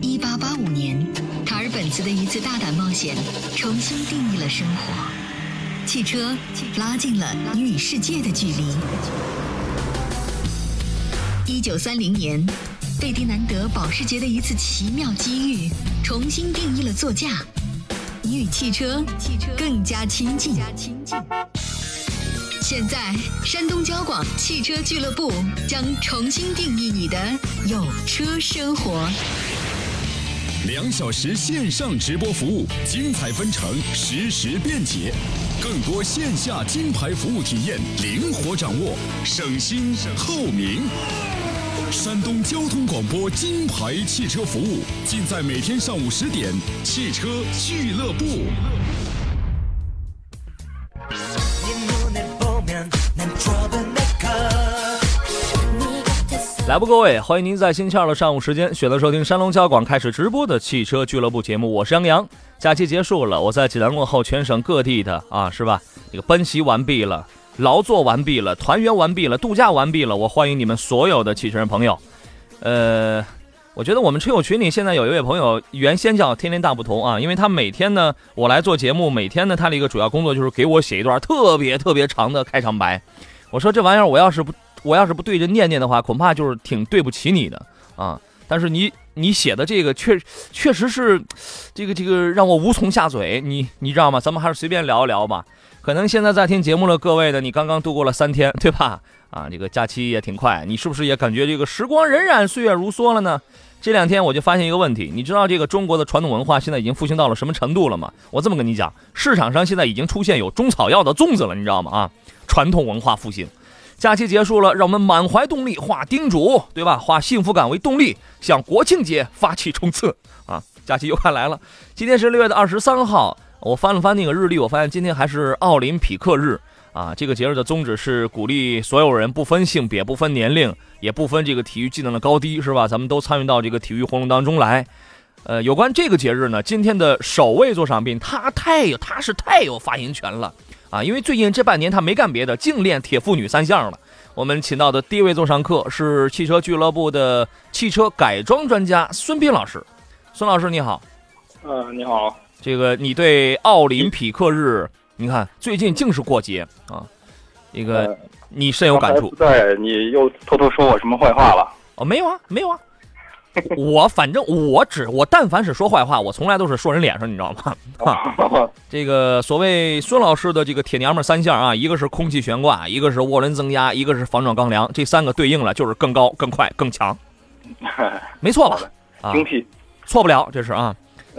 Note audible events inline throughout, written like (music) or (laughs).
一八八五年，卡尔本茨的一次大胆冒险，重新定义了生活。汽车拉近了你与世界的距离。一九三零年，费迪南德保时捷的一次奇妙机遇，重新定义了座驾，你与汽车更加亲近。现在，山东交广汽车俱乐部将重新定义你的有车生活。两小时线上直播服务，精彩纷呈，实时便捷，更多线下金牌服务体验，灵活掌握，省心透明。山东交通广播金牌汽车服务，尽在每天上午十点，汽车俱乐部。来不，各位，欢迎您在星期二的上午时间选择收听山东交广开始直播的汽车俱乐部节目，我是杨洋。假期结束了，我在济南问候全省各地的啊，是吧？这个奔袭完毕了，劳作完毕了，团圆完毕了，度假完毕了，我欢迎你们所有的汽车人朋友。呃，我觉得我们车友群里现在有一位朋友，原先叫天天大不同啊，因为他每天呢，我来做节目，每天呢，他的一个主要工作就是给我写一段特别特别长的开场白。我说这玩意儿，我要是不。我要是不对着念念的话，恐怕就是挺对不起你的啊！但是你你写的这个确确实是，这个这个让我无从下嘴。你你知道吗？咱们还是随便聊一聊吧。可能现在在听节目的各位呢，你刚刚度过了三天，对吧？啊，这个假期也挺快，你是不是也感觉这个时光荏苒，岁月如梭了呢？这两天我就发现一个问题，你知道这个中国的传统文化现在已经复兴到了什么程度了吗？我这么跟你讲，市场上现在已经出现有中草药的粽子了，你知道吗？啊，传统文化复兴。假期结束了，让我们满怀动力，化叮嘱，对吧？化幸福感为动力，向国庆节发起冲刺啊！假期又快来了，今天是六月的二十三号。我翻了翻那个日历，我发现今天还是奥林匹克日啊！这个节日的宗旨是鼓励所有人，不分性别、不分年龄，也不分这个体育技能的高低，是吧？咱们都参与到这个体育活动当中来。呃，有关这个节日呢，今天的首位座上宾，他太有，他是太有发言权了。啊，因为最近这半年他没干别的，净练铁妇女三项了。我们请到的第一位座上客是汽车俱乐部的汽车改装专家孙斌老师。孙老师你好。嗯，你好。这个你对奥林匹克日，你看最近净是过节啊，这个你深有感触。对，你又偷偷说我什么坏话了？哦，没有啊，没有啊。我反正我只我但凡是说坏话，我从来都是说人脸上，你知道吗？(laughs) 啊，这个所谓孙老师的这个铁娘们三项啊，一个是空气悬挂，一个是涡轮增压，一个是防撞钢梁，这三个对应了就是更高、更快、更强，(laughs) 没错吧？啊，错不了，这是啊。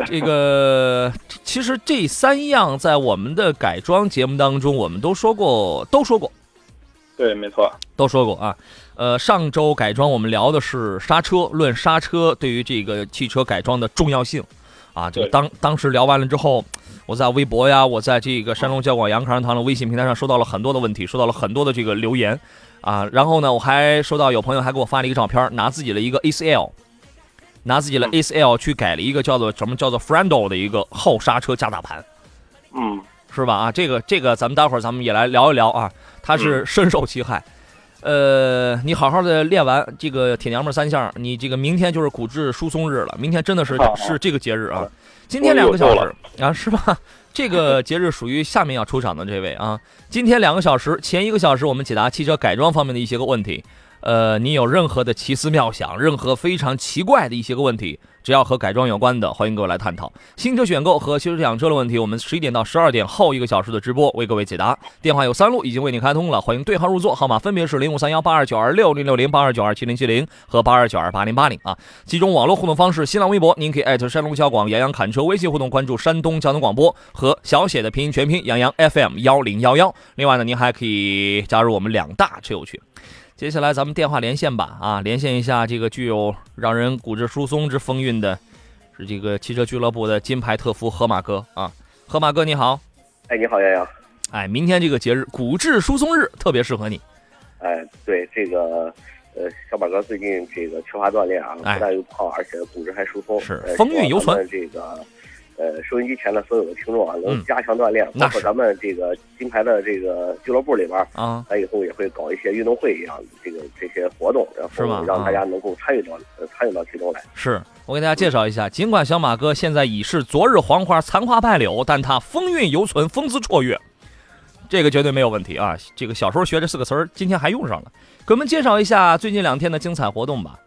这个其实这三样在我们的改装节目当中，我们都说过，都说过。对，没错，都说过啊。呃，上周改装我们聊的是刹车，论刹车对于这个汽车改装的重要性，啊，这个当当时聊完了之后，我在微博呀，我在这个山东交广杨康堂的微信平台上收到了很多的问题，收到了很多的这个留言，啊，然后呢，我还收到有朋友还给我发了一个照片，拿自己的一个 ACL，拿自己的 ACL 去改了一个叫做什么叫做 Friendo 的一个后刹车加大盘，嗯，是吧？啊，这个这个咱们待会儿咱们也来聊一聊啊，他是深受其害。呃，你好好的练完这个铁娘们三项，你这个明天就是骨质疏松日了。明天真的是是这个节日啊！今天两个小时啊，是吧？(laughs) 这个节日属于下面要出场的这位啊。今天两个小时，前一个小时我们解答汽车改装方面的一些个问题。呃，你有任何的奇思妙想，任何非常奇怪的一些个问题？只要和改装有关的，欢迎各位来探讨新车选购和汽车养车的问题。我们十一点到十二点后一个小时的直播为各位解答。电话有三路，已经为你开通了，欢迎对号入座，号码分别是零五三幺八二九二六零六零八二九二七零七零和八二九二八零八零啊。几种网络互动方式：新浪微博，您可以艾特山东交广杨洋侃车；微信互动，关注山东交通广播和小写的拼音全拼杨洋 FM 幺零幺幺。另外呢，您还可以加入我们两大车友群。接下来咱们电话连线吧，啊，连线一下这个具有让人骨质疏松之风韵的，是这个汽车俱乐部的金牌特夫河马哥啊，河马哥你好，哎，你好杨洋，哎，明天这个节日骨质疏松日特别适合你，哎，对这个，呃，小马哥最近这个缺乏锻炼啊，不但又胖，而且骨质还疏松，是风韵犹存。这个，呃收音机前的所有的听众啊，能嗯加强锻炼，包括咱们这个金牌的这个俱乐部里边儿，啊，咱以后也会搞一些运动会一样的这个这些活动，然后让啊大家能够参与到呃参与到其中来。是我给大家介绍一下，尽管小马哥现在已是昨日黄花残花败柳，但他风韵犹存，风姿绰约，这个绝对没有问题啊！这个小时候学这四个词儿，今天还用上了。给我们介绍一下最近两天的精彩活动吧。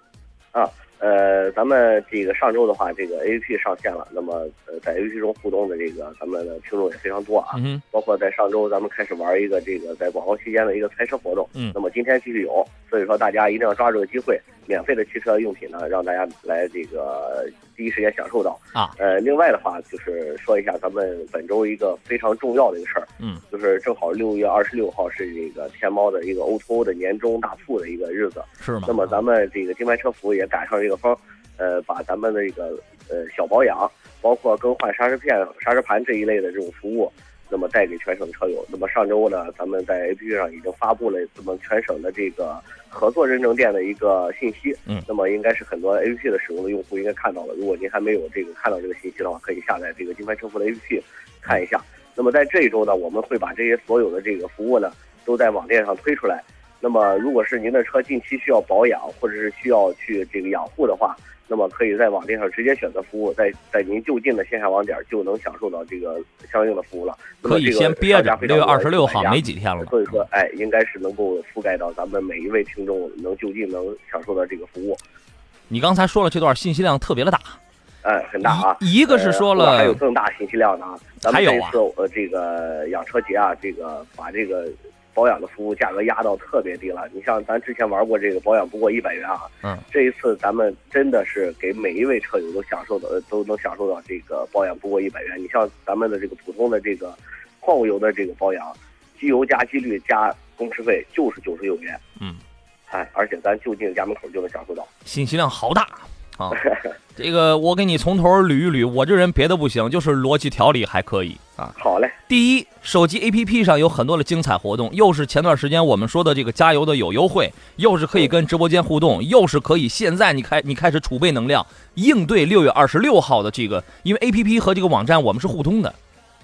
呃，咱们这个上周的话，这个 A P P 上线了，那么呃，在 A P P 中互动的这个咱们的听众也非常多啊，嗯，包括在上周咱们开始玩一个这个在广告期间的一个猜车活动，嗯。那么今天继续有，所以说大家一定要抓住这个机会，免费的汽车用品呢，让大家来这个第一时间享受到啊。呃，另外的话就是说一下咱们本周一个非常重要的一个事儿，嗯，就是正好六月二十六号是这个天猫的一个 O to O 的年终大促的一个日子，是吗？那么咱们这个金牌车服也赶上这个风，呃，把咱们的这个呃小保养，包括更换刹车片、刹车盘这一类的这种服务，那么带给全省车友。那么上周呢，咱们在 APP 上已经发布了咱们全省的这个合作认证店的一个信息。嗯那么应该是很多 APP 的使用的用户应该看到了。如果您还没有这个看到这个信息的话，可以下载这个金牌车服的 APP 看一下。那么在这一周呢，我们会把这些所有的这个服务呢，都在网店上推出来。那么，如果是您的车近期需要保养，或者是需要去这个养护的话，那么可以在网店上直接选择服务，在在您就近的线下网点就能享受到这个相应的服务了。可以先憋着六月二十六号没几天了。所以说，哎，应该是能够覆盖到咱们每一位听众能就近能享受到这个服务，你刚才说了这段信息量特别的大，哎，很大啊。一一个是说呃还有，更大信息量的啊，咱还有啊们这次呃这个养车节啊，这个把这个保养的服务价格压到特别低了。你像咱之前玩过这个保养不过一百元啊，嗯，这一次咱们真的是给每一位车友都享受的呃都能享受到这个保养不过一百元。你像咱们的这个普通的这个矿物油的这个保养，机油加机滤加工时费就是九十九元，嗯，哎，而且咱就近家门口就能享受到。信息量好大啊！这个我给你从头捋一捋，我这人别的不行，就是逻辑条理还可以啊。好嘞，第一，手机 APP 上有很多的精彩活动，又是前段时间我们说的这个加油的有优惠，又是可以跟直播间互动，又是可以现在你开你开始储备能量，应对六月二十六号的这个，因为 APP 和这个网站我们是互通的，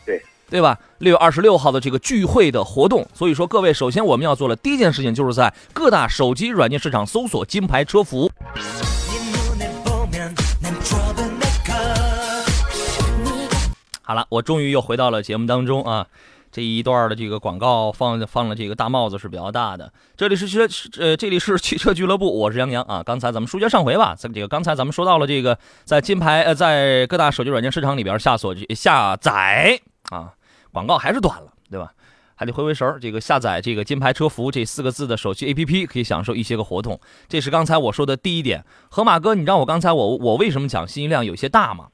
对对吧？六月二十六号的这个聚会的活动，所以说各位，首先我们要做的第一件事情就是在各大手机软件市场搜索金牌车服。好了，我终于又回到了节目当中啊。这一段的这个广告放放了这个大帽子是比较大的。这里是汽车呃，这里是 (laughs) 汽车俱乐部，我是杨洋啊。刚才咱们书接上回吧，这个刚才咱们说到了这个在金牌呃，在各大手机软件市场里边下锁下载啊，广告还是短了，对吧？还得回回神儿，这个下载这个“金牌车服”这四个字的手机 APP，可以享受一些个活动。这是刚才我说的第一点。河马哥，你知道我刚才我我为什么讲信息量有些大吗？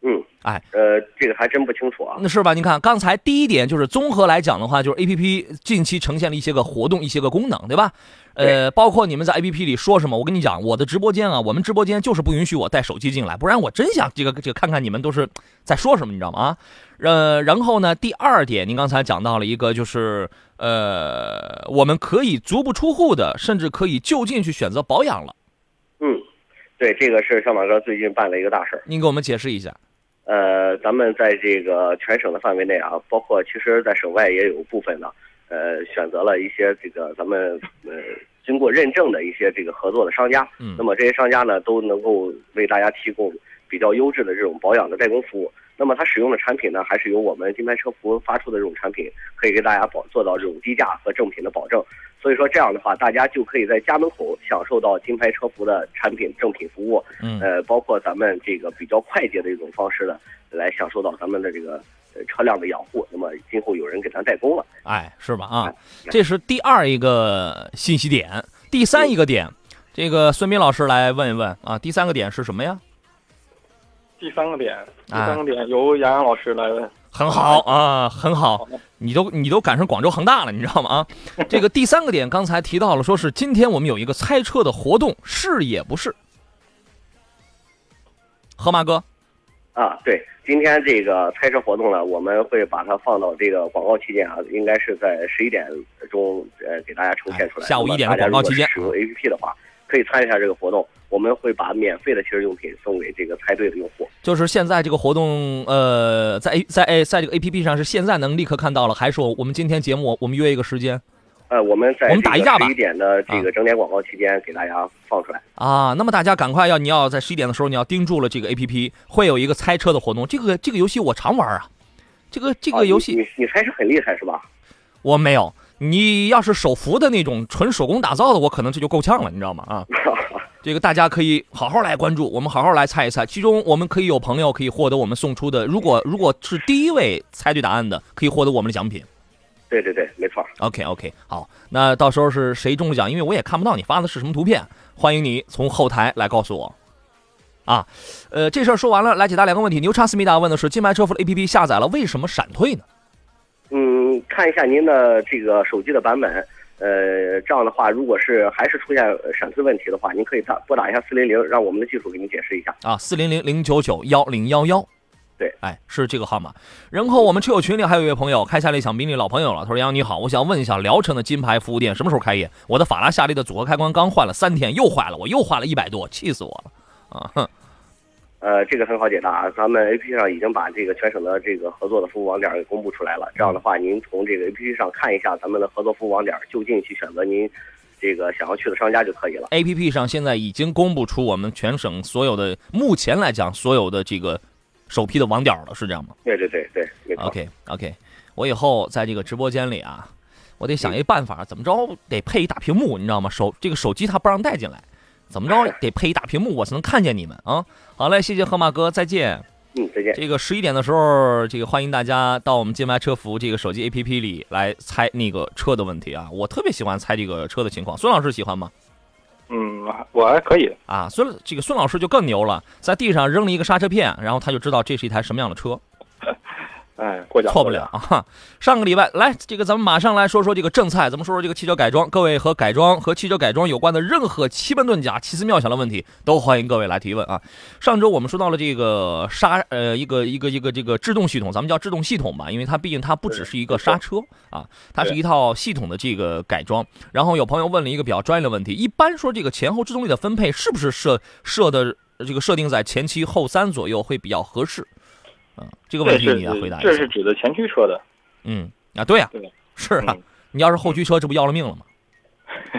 嗯，哎，呃，这个还真不清楚啊。那是吧？您看刚才第一点就是综合来讲的话，就是 A P P 近期呈现了一些个活动、一些个功能，对吧？呃，包括你们在 A P P 里说什么，我跟你讲，我的直播间啊，我们直播间就是不允许我带手机进来，不然我真想这个这个看看你们都是在说什么，你知道吗？啊，呃，然后呢，第二点，您刚才讲到了一个，就是呃，我们可以足不出户的，甚至可以就近去选择保养了。嗯，对，这个是小马哥最近办了一个大事儿。您给我们解释一下。呃，咱们在这个全省的范围内啊，包括其实在省外也有部分的，呃，选择了一些这个咱们呃经过认证的一些这个合作的商家。嗯那么这些商家呢，都能够为大家提供比较优质的这种保养的代工服务。那么它使用的产品呢，还是由我们金牌车服发出的这种产品，可以给大家保做到这种低价和正品的保证。所以说这样的话，大家就可以在家门口享受到金牌车服的产品正品服务。嗯呃，包括咱们这个比较快捷的一种方式呢，来享受到咱们的这个呃车辆的养护。那么今后有人给咱代工了。哎，是吧？啊哎，这是第二一个信息点，第三一个点，这个孙斌老师来问一问啊。第三个点是什么呀？第三个点，第啊三个点由杨洋老师来问。很好啊，很好，你都你都赶上广州恒大了，你知道吗？啊，(laughs) 这个第三个点刚才提到了，说是今天我们有一个猜车的活动，是也不是？河马哥，啊，对，今天这个猜车活动呢，我们会把它放到这个广告期间啊，应该是在十一点钟呃给大家呈现出来。哎下午一点的广告期间使用 APP 的话，可以参与一下这个活动。我们会把免费的汽车用品送给这个猜对的用户。就是现在这个活动，呃，在 A 在 A 在这个 A P P 上是现在能立刻看到了，还是我我们今天节目我们约一个时间呃，我们在我们打一架吧十一点的这个整点广告期间给大家放出来。啊？那么大家赶快要你要在十一点的时候你要盯住了这个 A P P，会有一个猜车的活动。这个这个游戏我常玩啊，这个这啊个游戏你你你猜是很厉害是吧？我没有。你要是手扶的那种纯手工打造的，我可能这就够呛了，你知道吗？啊，(laughs) 这个大家可以好好来关注，我们好好来猜一猜。其中我们可以有朋友可以获得我们送出的，如果如果是第一位猜对答案的，可以获得我们的奖品。对对对，没错。OK OK，好，那到时候是谁中了奖？因为我也看不到你发的是什么图片，欢迎你从后台来告诉我。啊，呃，这事儿说完了，来解答两个问题。牛叉思密达问的是：金牌车服的 APP 下载了，为什么闪退呢？嗯，看一下您的这个手机的版本。呃，这样的话，如果是还是出现呃闪退问题的话，您可以打拨打一下四零零，让我们的技术给您解释一下。啊，四零零零九九幺零幺幺。对，哎，是这个号码。然后我们车友群里还有一位朋友，开夏利想宾利老朋友了。他说：“杨你好，我想问一下，聊城的金牌服务店什么时候开业？我的法拉夏利的组合开关刚换了三天，又坏了，我又花了一百多，气死我了。”啊，哼，呃，这个很好解答啊，咱们 A P P 上已经把这个全省的这个合作的服务网点给公布出来了。这样的话，您从这个 A P P 上看一下咱们的合作服务网点，就近去选择您这个想要去的商家就可以了。A P P 上现在已经公布出我们全省所有的，目前来讲所有的这个首批的网点了，是这样吗对对对对，没错。？OK OK，我以后在这个直播间里啊，我得想一办法，怎么着得配一大屏幕，你知道吗？手这个手机它不让带进来，怎么着 (laughs) 得配一大屏幕，我才能看见你们啊。好嘞，谢谢河马哥，再见。嗯，再见。这个十一点的时候，这个欢迎大家到我们金牌车服这个手机 APP 里来猜那个车的问题啊！我特别喜欢猜这个车的情况，孙老师喜欢吗？嗯，我还可以。啊，孙这个孙老师就更牛了，在地上扔了一个刹车片，然后他就知道这是一台什么样的车，(laughs) 哎，过奖错不了。啊！上个礼拜来，这个咱们马上来说说这个正菜，咱们说说这个汽车改装。各位和改装和汽车改装有关的任何奇门遁甲、奇思妙想的问题，都欢迎各位来提问啊！上周我们说到了这个刹呃一个一个一个这个制动系统，咱们叫制动系统吧，因为它毕竟它不只是一个刹车啊，它是一套系统的这个改装。然后有朋友问了一个比较专业的问题，一般说这个前后制动力的分配是不是设设的这个设定在前七后三左右会比较合适？啊，这个问题你来回答一下。这是指的前驱车的。嗯啊，对呀、对是啊，嗯你要是后驱车，这不要了命了吗？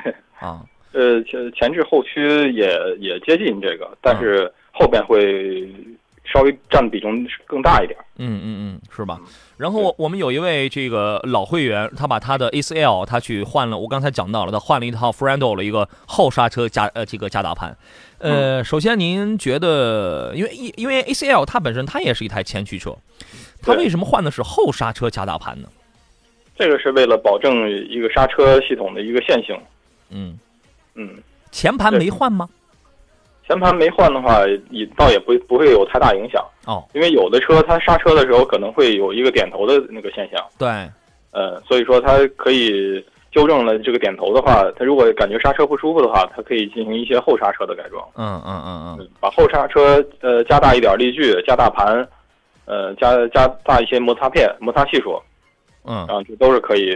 (laughs) 啊，呃，前前置后驱也也接近这个，但是后边会稍微占的比重更大一点。嗯嗯嗯，是吧？然后我我们有一位这个老会员，他把他的 ACL 他去换了，我刚才讲到了，他换了一套 Ferrando 的一个后刹车加呃这个加大盘。呃，首先您觉得，因为因因为 ACL 它本身它也是一台前驱车，它为什么换的是后刹车加大盘呢？这个是为了保证一个刹车系统的一个线性。嗯，嗯，前盘没换吗？前盘没换的话，也倒也不不会有太大影响，哦，因为有的车它刹车的时候可能会有一个点头的那个现象。对，呃，所以说它可以纠正了这个点头的话，它如果感觉刹车不舒服的话，它可以进行一些后刹车的改装，嗯嗯嗯嗯，把后刹车呃加大一点力矩，加大盘，呃加加大一些摩擦片、摩擦系数，嗯。啊，这都是可以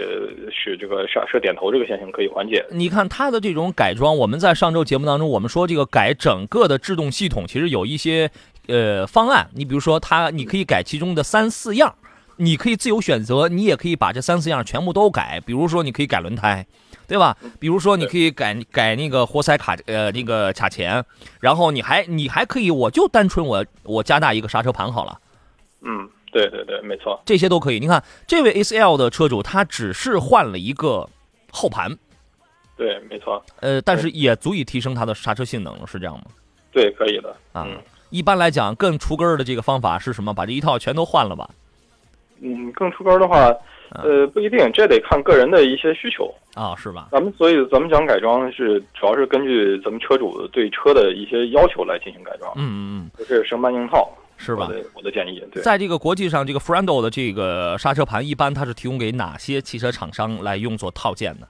使这个刹车点头这个现象可以缓解。你看它的这种改装，我们在上周节目当中，我们说这个改整个的制动系统，其实有一些呃方案。你比如说它，你可以改其中的三四样，你可以自由选择，你也可以把这三四样全部都改。比如说你可以改轮胎，对吧？比如说你可以改改那个活塞卡呃那个卡钳，然后你还你还可以，我就单纯我我加大一个刹车盘好了。嗯，对对对，没错。这些都可以。你看，这位 ACL 的车主，他只是换了一个后盘，对，没错，呃，但是也足以提升它的刹车性能了，是这样吗？对，可以的。啊嗯，一般来讲，更除根儿的这个方法是什么？把这一套全都换了吧？嗯，更出根儿的话，呃，不一定，这得看个人的一些需求。啊，是吧？咱们所以咱们讲改装是主要是根据咱们车主对车的一些要求来进行改装，嗯嗯嗯，不是生搬硬套，是吧我？的我的建议，对。在这个国际上，这个 Ferrando 的这个刹车盘，一般它是提供给哪些汽车厂商来用作套件呢？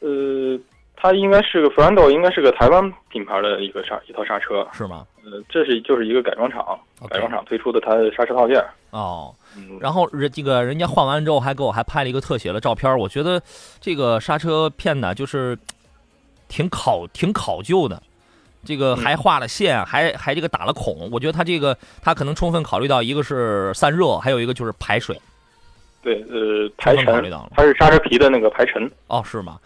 呃，它应该是个 Ferrando，应该是个台湾品牌的一个刹一套刹车，是吗？呃，这是就是一个改装厂改装厂推出的它的刹车套件。哦，嗯，然后人这个人家换完之后还给我还拍了一个特写的照片，我觉得这个刹车片呢，就是挺考挺考究的，这个还画了线，还还这个打了孔。我觉得他这个他可能充分考虑到一个是散热，还有一个就是排水。对，呃，排尘考虑到了，它是刹车皮的那个排尘。哦，是吗？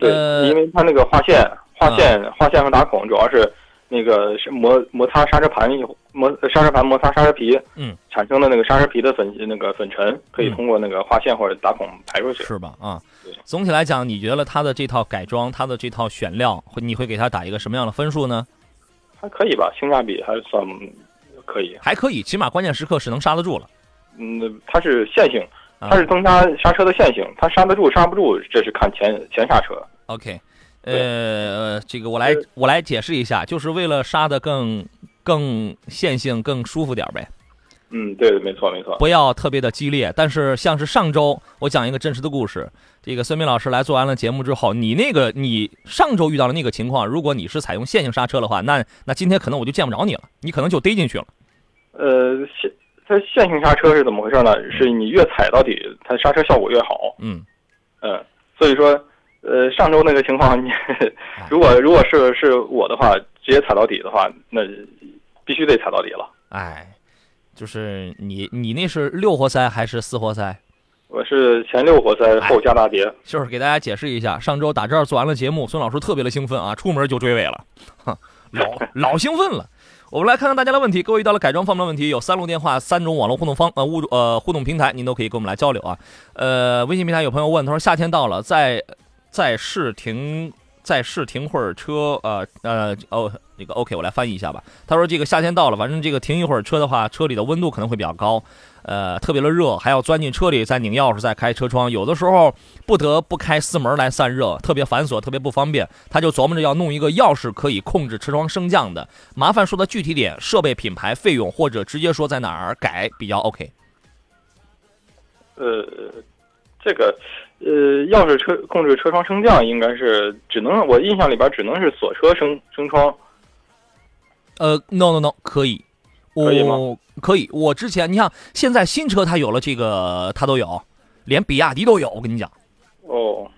对，呃因为它那个划线、划线、划线和打孔，主要是那个是摩摩擦刹车盘摩刹车盘摩擦刹车皮，嗯，产生的那个刹车皮的粉那个粉尘，可以嗯通过那个划线或者打孔排出去。是吧？啊对，总体来讲，你觉得它的这套改装，它的这套选料，会你会给它打一个什么样的分数呢？还可以吧，性价比还算可以。还可以，起码关键时刻是能刹得住了。嗯，它是线性，啊它是增加刹车的线性，它刹得住刹不住，这是看前前刹车。OK，呃，这个我来我来解释一下，就是为了刹的更更线性、更舒服点儿呗，嗯，对，没错没错。不要特别的激烈。但是像是上周我讲一个真实的故事，这个孙明老师来做完了节目之后，你那个你上周遇到了那个情况，如果你是采用线性刹车的话，那那今天可能我就见不着你了，你可能就逮进去了。呃，线它线性刹车是怎么回事呢？是你越踩到底，它刹车效果越好。嗯，嗯，所以说，呃，上周那个情况，你如果如果是是我的话，直接踩到底的话，那必须得踩到底了。哎，就是你你那是六活塞还是四活塞？我是前六活塞后加大碟，就是给大家解释一下，上周打这儿做完了节目，孙老师特别的兴奋啊，出门就追尾了，(laughs) 哈，老老兴奋了。我们来看看大家的问题，各位遇到了改装方面的问题，有三路电话、三种网络互动方呃物呃互动平台，您都可以跟我们来交流啊。呃，微信平台有朋友问，他说夏天到了，在在试停在试停会儿车，呃呃哦，那个 OK，我来翻译一下吧。他说这个夏天到了，反正这个停一会儿车的话，车里的温度可能会比较高，呃，特别的热，还要钻进车里再拧钥匙再开车窗，有的时候不得不开四门来散热，特别繁琐，特别不方便。他就琢磨着要弄一个钥匙可以控制车窗升降的，麻烦说的具体点、设备品牌、费用，或者直接说在哪儿改比较 OK。呃，这个呃，钥匙车控制车窗升降应该是只能我印象里边只能是锁车升升窗。呃，no no no，可以，我可以吗可以。我之前你看，现在新车它有了这个，它都有，连比亚迪都有。我跟你讲，哦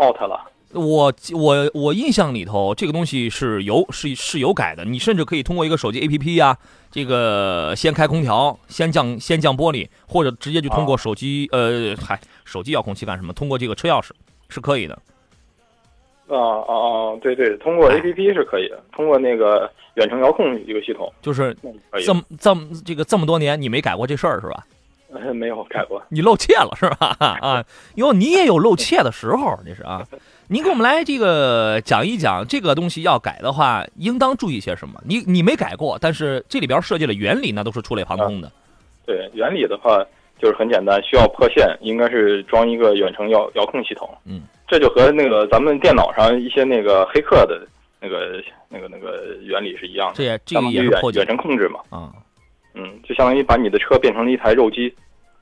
，out 了。我我我印象里头，这个东西是有是是有改的。你甚至可以通过一个手机 APP 呀、这个先开空调，先降先降玻璃，或者直接就通过手机，呃，嗨，手机遥控器干什么？通过这个车钥匙是可以的。啊啊啊！对对，通过哎 A P P 是可以的，通过那个远程遥控一个系统，就是这。么这么这个这么多年，你没改过这事儿是吧？呃 (laughs) 没有改过。你露怯了是吧？(laughs) 啊，哟，你也有露怯的时候，这是啊。您给我们来这个讲一讲，这个东西要改的话，应当注意些什么？你你没改过，但是这里边设计的原理那都是触类旁通的。对，原理的话就是很简单，需要破线，应该是装一个远程遥遥控系统。嗯，这就和那个咱们电脑上一些那个黑客的那个那个那个原理是一样的。这也这个也是破解远程控制嘛。啊。嗯，就相当于把你的车变成了一台肉机，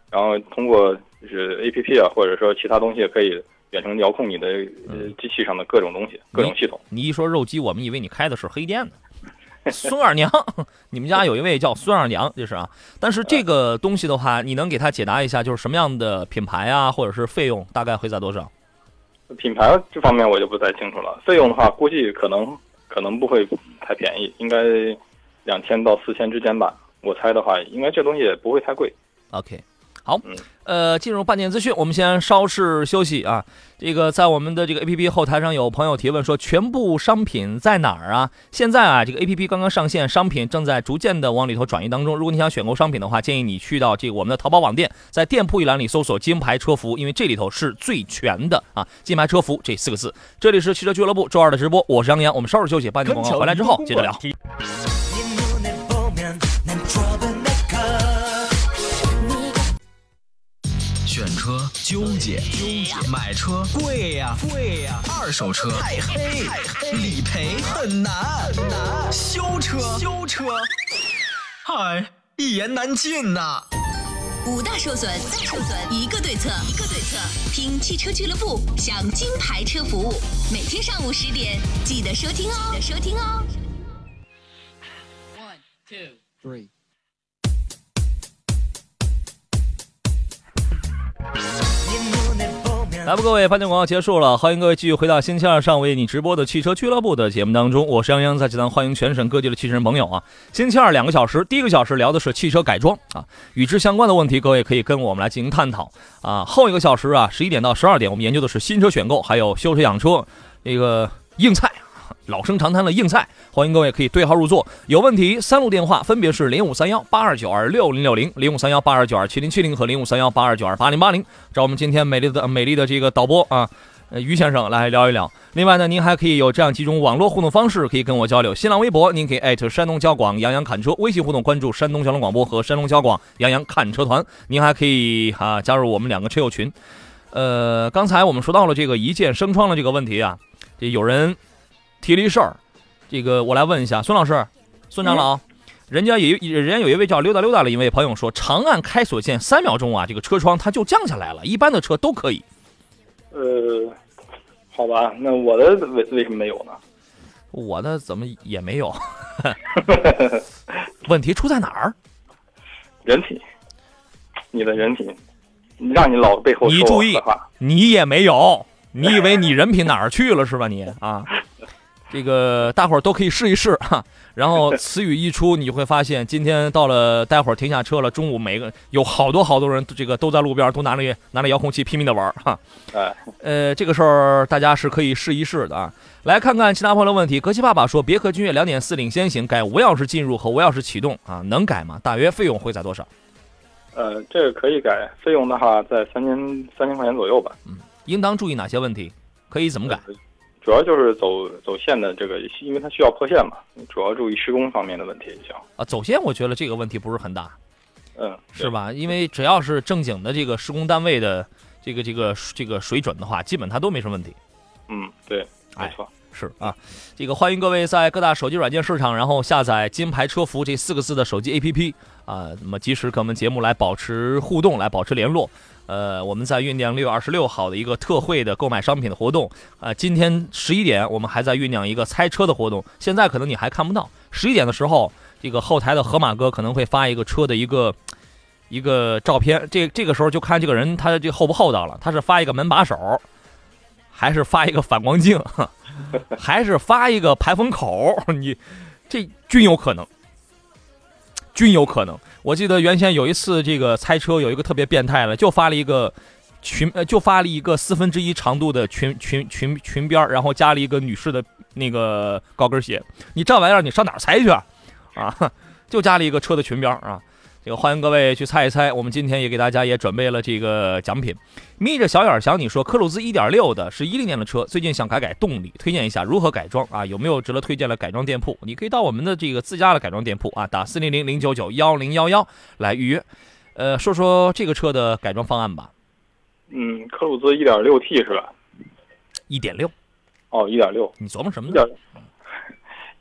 然后通过就是 A P P 啊，或者说其他东西，可以远程遥控你的机器上的各种东西、各种系统。你一说肉机，我们以为你开的是黑店呢。孙二娘，(laughs) 你们家有一位叫孙二娘，这是啊。但是这个东西的话，你能给他解答一下，就是什么样的品牌啊，或者是费用，大概会在多少？品牌这方面我就不太清楚了，费用的话估计可能可能不会太便宜，应该两千到四千之间吧。我猜的话，应该这东西也不会太贵。OK，好嗯，呃，进入半点资讯，我们先稍事休息啊。这个在我们的这个 APP 后台上有朋友提问说，全部商品在哪儿啊？现在啊，这个 APP 刚刚上线，商品正在逐渐的往里头转移当中。如果你想选购商品的话，建议你去到这个我们的淘宝网店，在店铺一栏里搜索“金牌车服”，因为这里头是最全的啊，“金牌车服”这四个字。这里是汽车俱乐部周二的直播，我是杨洋，我们稍事休息，半点广告回来之后接着聊。选车纠结纠结买车贵呀贵呀二手车太黑太黑理赔很难很难修车修车。嗨一言难尽呐。五大受损再受损一个对策一个对策听汽车俱乐部享金牌车服务每天上午十点记得收听哦记得收听哦。One two three. 来吧，各位，饭店广告结束了，欢迎各位继续回到星期二上午为你直播的汽车俱乐部的节目当中，我是杨洋，在这档欢迎全省各地的汽车人朋友啊。星期二两个小时，第一个小时聊的是汽车改装啊，与之相关的问题，各位可以跟我们来进行探讨啊。后一个小时啊，十一点到十二点，我们研究的是新车选购，还有修车养车那个硬菜。老生常谈的硬菜，欢迎各位可以对号入座。有问题，三路电话分别是零五三幺八二九二六零六零、零五三幺八二九二七零七零和零五三幺八二九二八零八零，找我们今天美丽的美丽的这个导播啊，于先生来聊一聊。另外呢，您还可以有这样几种网络互动方式可以跟我交流：新浪微博，您可以艾特山东交广杨洋侃车；微信互动关注山东交通广播和山东交广杨洋看车团。您还可以啊加入我们两个车友群。呃，刚才我们说到了这个一键升窗的这个问题啊，这有人提了一事儿。这个我来问一下孙老师，孙长老，人家有人家有一位叫溜达溜达的一位朋友说，长按开锁键三秒钟啊，这个车窗它就降下来了，一般的车都可以。呃，好吧，那我的为为什么没有呢？我的怎么也没有？(laughs) 问题出在哪儿？人体，你的人体，让你老背后你注意你也没有，你以为你人品哪儿去了是吧你啊？这个大伙儿都可以试一试 (laughs) 哈，然后词语一出，你就会发现，今天到了，待会儿停下车了，中午每个有好多好多人，这个都在路边都拿着拿着遥控器拼命的玩儿哈。哎，呃，这个事儿大家是可以试一试的啊。来看看其他朋友的问题。格西爸爸说，别克君越两点四领先型改无钥匙进入和无钥匙启动啊，能改吗？大约费用会在多少？呃，这个可以改，费用的话在三千三千块钱左右吧。嗯应当注意哪些问题？可以怎么改？主要就是走走线的这个，因为它需要破线嘛，主要注意施工方面的问题就行。啊，走线我觉得这个问题不是很大，嗯，是吧？因为只要是正经的这个施工单位的这个这个这个水准的话，基本它都没什么问题。嗯，对，没哎错。是啊，这个欢迎各位在各大手机软件市场，然后下载“金牌车服”这四个字的手机 APP 啊，那么及时跟我们节目来保持互动，来保持联络。呃，我们在酝酿六月二十六号的一个特惠的购买商品的活动啊、今天十一点我们还在酝酿一个猜车的活动，现在可能你还看不到。十一点的时候，这个后台的河马哥可能会发一个车的一个一个照片，这这个时候就看这个人他这厚不厚道了，他是发一个门把手，还是发一个反光镜，(laughs) 还是发一个排风口，(laughs) 你这均有可能，均有可能。我记得原先有一次这个猜车有一个特别变态的，就发了一个裙，呃，就发了一个四分之一长度的裙裙裙裙边，然后加了一个女士的那个高跟鞋。你这玩意儿你上哪儿猜去啊？啊，(laughs) 就加了一个车的裙边啊。这个欢迎各位去猜一猜，我们今天也给大家也准备了这个奖品。眯着小眼儿想你说，科鲁兹1.6的是一零年的车，最近想改改动力，推荐一下如何改装啊？有没有值得推荐的改装店铺？你可以到我们的这个自家的改装店铺啊，打四零零零九九幺零幺幺来预约。呃，说说这个车的改装方案吧。嗯，科鲁兹 1.6T 是吧？一点六，哦，1.6，你琢磨什么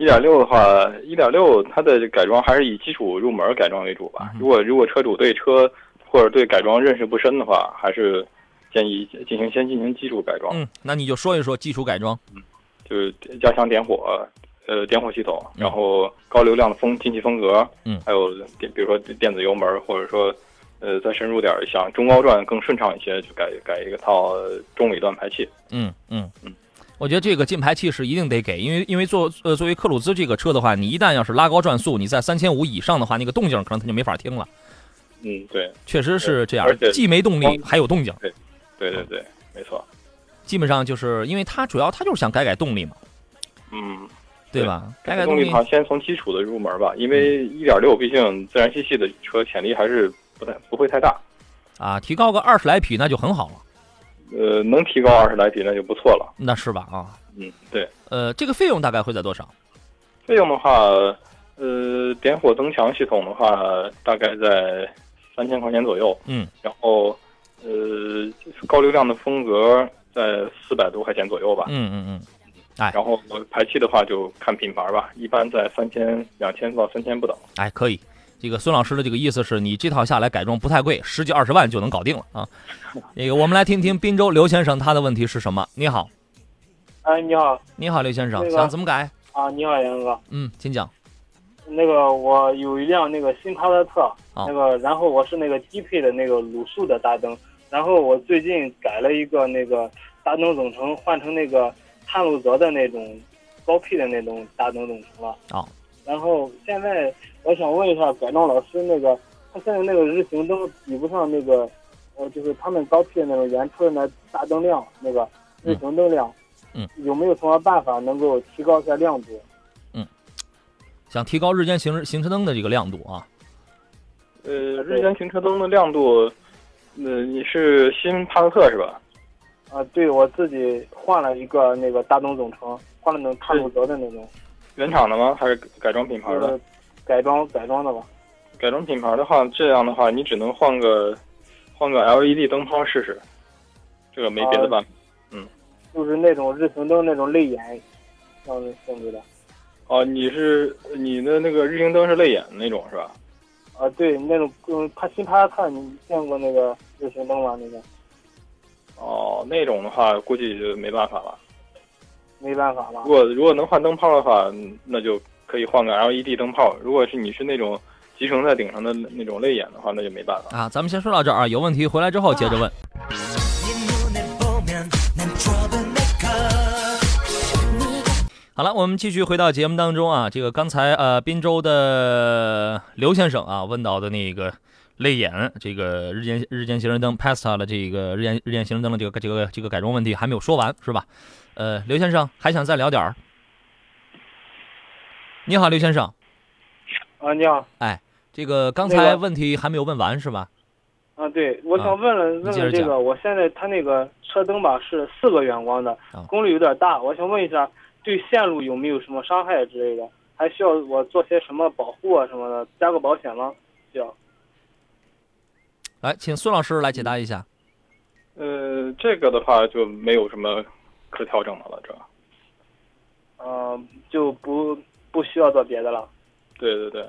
一？点1.6的话一点六它的改装还是以基础入门改装为主吧。如果如果车主对车或者对改装认识不深的话，还是建议进行先进行基础改装，嗯，那你就说一说基础改装。嗯就是加强点火，呃，点火系统，然后高流量的风进气风格，嗯还有电，比如说电子油门，或者说，呃，再深入点儿，想中高转更顺畅一些，就改改一个套中尾段排气。嗯嗯嗯，我觉得这个进排气是一定得给，因为因为作呃作为克鲁兹这个车的话，你一旦要是拉高转速，你在三千五以上的话，那个动静可能它就没法听了。嗯，对，确实是这样而，且既没动力还有动静，对对对对，没错。基本上就是因为它主要它就是想改改动力嘛，嗯，对吧？改改动力动力的，话，先从基础的入门吧，因为一点六毕竟自然吸气的车潜力还是不太不会太大，啊，提高个二十来匹那就很好了，呃，能提高二十来匹那就不错了。那是吧？啊，嗯，对。呃，这个费用大概会在多少？费用的话，呃，点火增强系统的话，大概在三千块钱左右。嗯，然后，呃，高流量的风格在四百多块钱左右吧。嗯嗯嗯，哎然后排气的话就看品牌吧，一般在三千、两千到三千不等。哎，可以。这个孙老师的这个意思是你这套下来改装不太贵，十几二十万就能搞定了啊。那个，我们来听听滨州刘先生他的问题是什么？你好，哎，你好你好，刘先生，那个想怎么改？啊，你好，杨哥。嗯，请讲。那个我有一辆那个新帕萨特，哦那个然后我是那个低配的那个卤素的大灯，然后我最近改了一个那个大灯总成，换成那个探路泽的那种高配的那种大灯总成了。哦。然后现在我想问一下改装老师，那个他现在那个日行灯比不上那个，呃，就是他们高 P 的那种原车的那大灯亮，那个日行灯亮。嗯。有没有什么办法能够提高一下亮度？嗯想提高日间行行车灯的这个亮度啊。呃，日间行车灯的亮度，呃，你是新帕萨特是吧？啊，对我自己换了一个那个大灯总成，换了那种探路泽的那种。原厂的吗？还是改装品牌的？呃，改装改装的吧。改装品牌的话，这样的话，你只能换个换个 LED 灯泡试试，这个没别的办法。嗯，就是那种日行灯那种泪眼，像性质的。哦，你是你的那个日行灯是泪眼那种是吧？啊，对，那种嗯，帕新帕萨特，你见过那个日行灯吗？那个？哦，那种的话估计就没办法了。没办法了。如果如果能换灯泡的话那就可以换个 led 灯泡。如果是你是那种集成在顶上的那种泪眼的话那就没办法。啊咱们先说到这儿啊有问题回来之后接着问。好了我们继续回到节目当中啊这个刚才呃滨州的刘先生啊问到的那个泪眼这个日间日间行人灯 pasta 的这个日间日间行人灯的这个这个这个改装问题还没有说完是吧？呃，刘先生还想再聊点儿。你好，刘先生，啊，你好。哎，这个刚才问题还没有问完是吧？啊，对，我想问了、问你接着讲问这个，我现在它那个车灯吧是四个远光的啊，功率有点大，我想问一下，对线路有没有什么伤害之类的？还需要我做些什么保护啊什么的？加个保险吗？需要。来，请孙老师来解答一下。呃，这个的话就没有什么可调整的了，这。呃，就不不需要做别的了。对对对。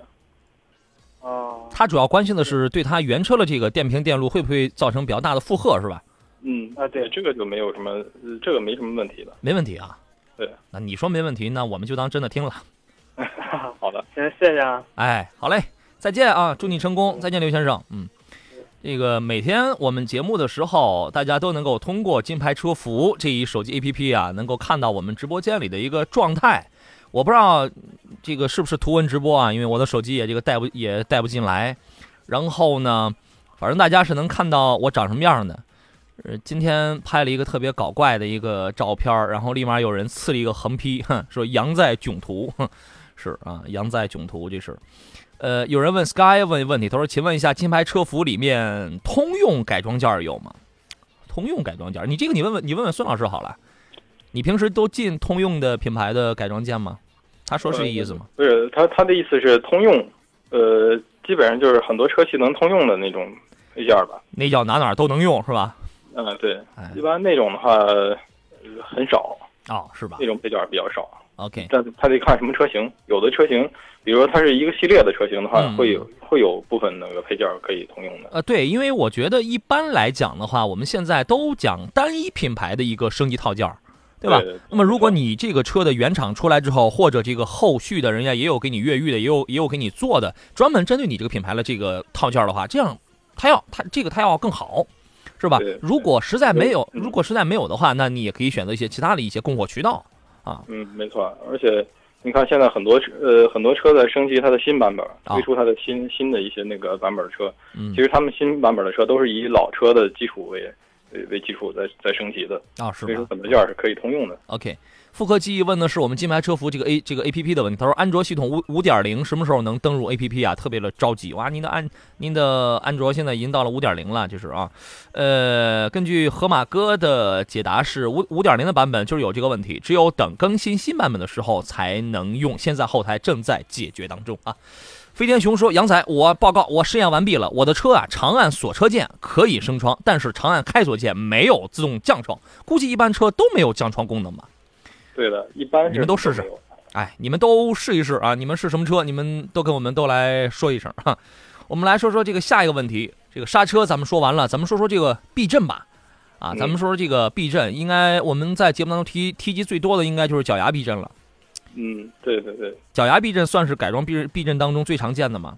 哦、他主要关心的是对他原车的这个电瓶电路会不会造成比较大的负荷是吧？嗯啊，对，这个就没有什么，呃这个没什么问题的。没问题啊。对，那你说没问题，那我们就当真的听了。(laughs) 好的，行，谢谢啊。哎，好嘞，再见啊，祝你成功，再见，刘先生。嗯，这个每天我们节目的时候，大家都能够通过金牌车服这一手机 APP 啊，能够看到我们直播间里的一个状态。我不知道这个是不是图文直播啊，因为我的手机也这个带不也带不进来。然后呢，反正大家是能看到我长什么样的。呃，今天拍了一个特别搞怪的一个照片，然后立马有人刺了一个横批，哼，说“羊在囧途”，哼，是啊，羊在囧途，这是。呃，有人问 Sky 问问题，他说：“请问一下，金牌车服里面通用改装件儿有吗？通用改装件儿，你这个你问问你问问孙老师好了。你平时都进通用的品牌的改装件吗？他说是这意思吗？不是他他的意思是通用，呃，基本上就是很多车系能通用的那种配件吧。那叫哪哪儿都能用是吧？嗯、对哎，一般那种的话、呃很少，哦，是吧那种配件比较少。？OK，但他得看什么车型，有的车型，比如说它是一个系列的车型的话，嗯会有会有部分那个配件可以通用的。呃，对，因为我觉得一般来讲的话，我们现在都讲单一品牌的一个升级套件，对吧？那么如果你这个车的原厂出来之后，或者这个后续的人家也有给你越狱的，也有也有给你做的，专门针对你这个品牌的这个套件的话，这样它要它这个它要更好。是吧？如果实在没有，嗯如果实在没有的话，那你也可以选择一些其他的一些供货渠道啊。嗯，没错，而且你看现在很多车呃很多车在升级它的新版本，啊推出它的新新的一些那个版本车。嗯其，实他们新版本的车都是以老车的基础为为为基础在在升级的，啊，是所以说吧很多件是可以通用的。？OK，复刻记忆问的是我们金牌车服这个 A 这个 APP 的问题。他说安卓系统五五点零什么时候能登入 APP 啊？特别的着急哇！您的安您的安卓现在已经到了五点零了，就是啊，呃，根据河马哥的解答是五五点零的版本就是有这个问题，只有等更新新版本的时候才能用，现在后台正在解决当中啊。飞天熊说：“杨仔，我报告，我试验完毕了。我的车啊，长按锁车键可以升窗，但是长按开锁键没有自动降窗。估计一般车都没有降窗功能吧？对的，一般是你们都试试哎，你们都试一试啊！你们是什么车？你们都跟我们都来说一声哈。(laughs) 我们来说说这个下一个问题，这个刹车咱们说完了，咱们说说这个避震吧。啊，嗯咱们说说这个避震，应该我们在节目当中提提及最多的应该就是脚牙避震了。嗯，对对对，脚牙避震算是改装避避震当中最常见的吗？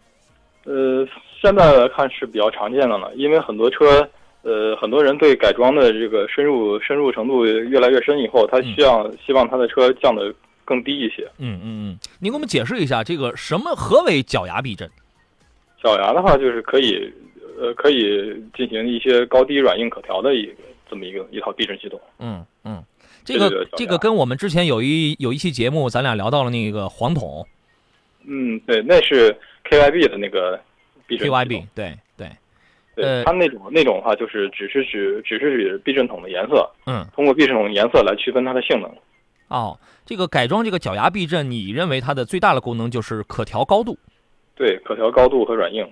呃，现在来看是比较常见的了，因为很多车呃，很多人对改装的这个深入深入程度越来越深以后，他希望、希望他的车降得更低一些。嗯嗯嗯，您给我们解释一下这个什么何为脚牙避震？脚牙的话，就是可以呃可以进行一些高低软硬可调的一个这么一个一套避震系统。嗯嗯，这个这个跟我们之前有一有一期节目，咱俩聊到了那个黄桶嗯，对，那是 KYB 的那个避震。KYB 对对，它那种那种的话，就是只是指只是指避震筒的颜色，嗯通过避震筒的颜色来区分它的性能。哦，这个改装这个脚牙避震，你认为它的最大的功能就是可调高度对，可调高度和软硬。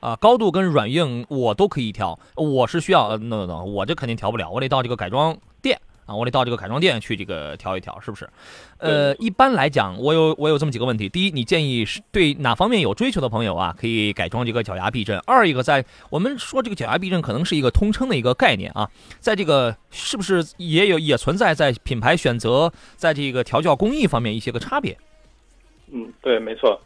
啊，高度跟软硬我都可以调，我是需要呃 no no no，我这肯定调不了，我得到这个改装店啊，我得到这个改装店去这个调一调，是不是？呃，一般来讲，我有我有这么几个问题：第一，你建议是对哪方面有追求的朋友啊，可以改装这个脚牙避震；二一个在我们说这个脚牙避震可能是一个通称的一个概念啊，在这个是不是也有也存在在品牌选择在这个调教工艺方面一些个差别？嗯，对，没错。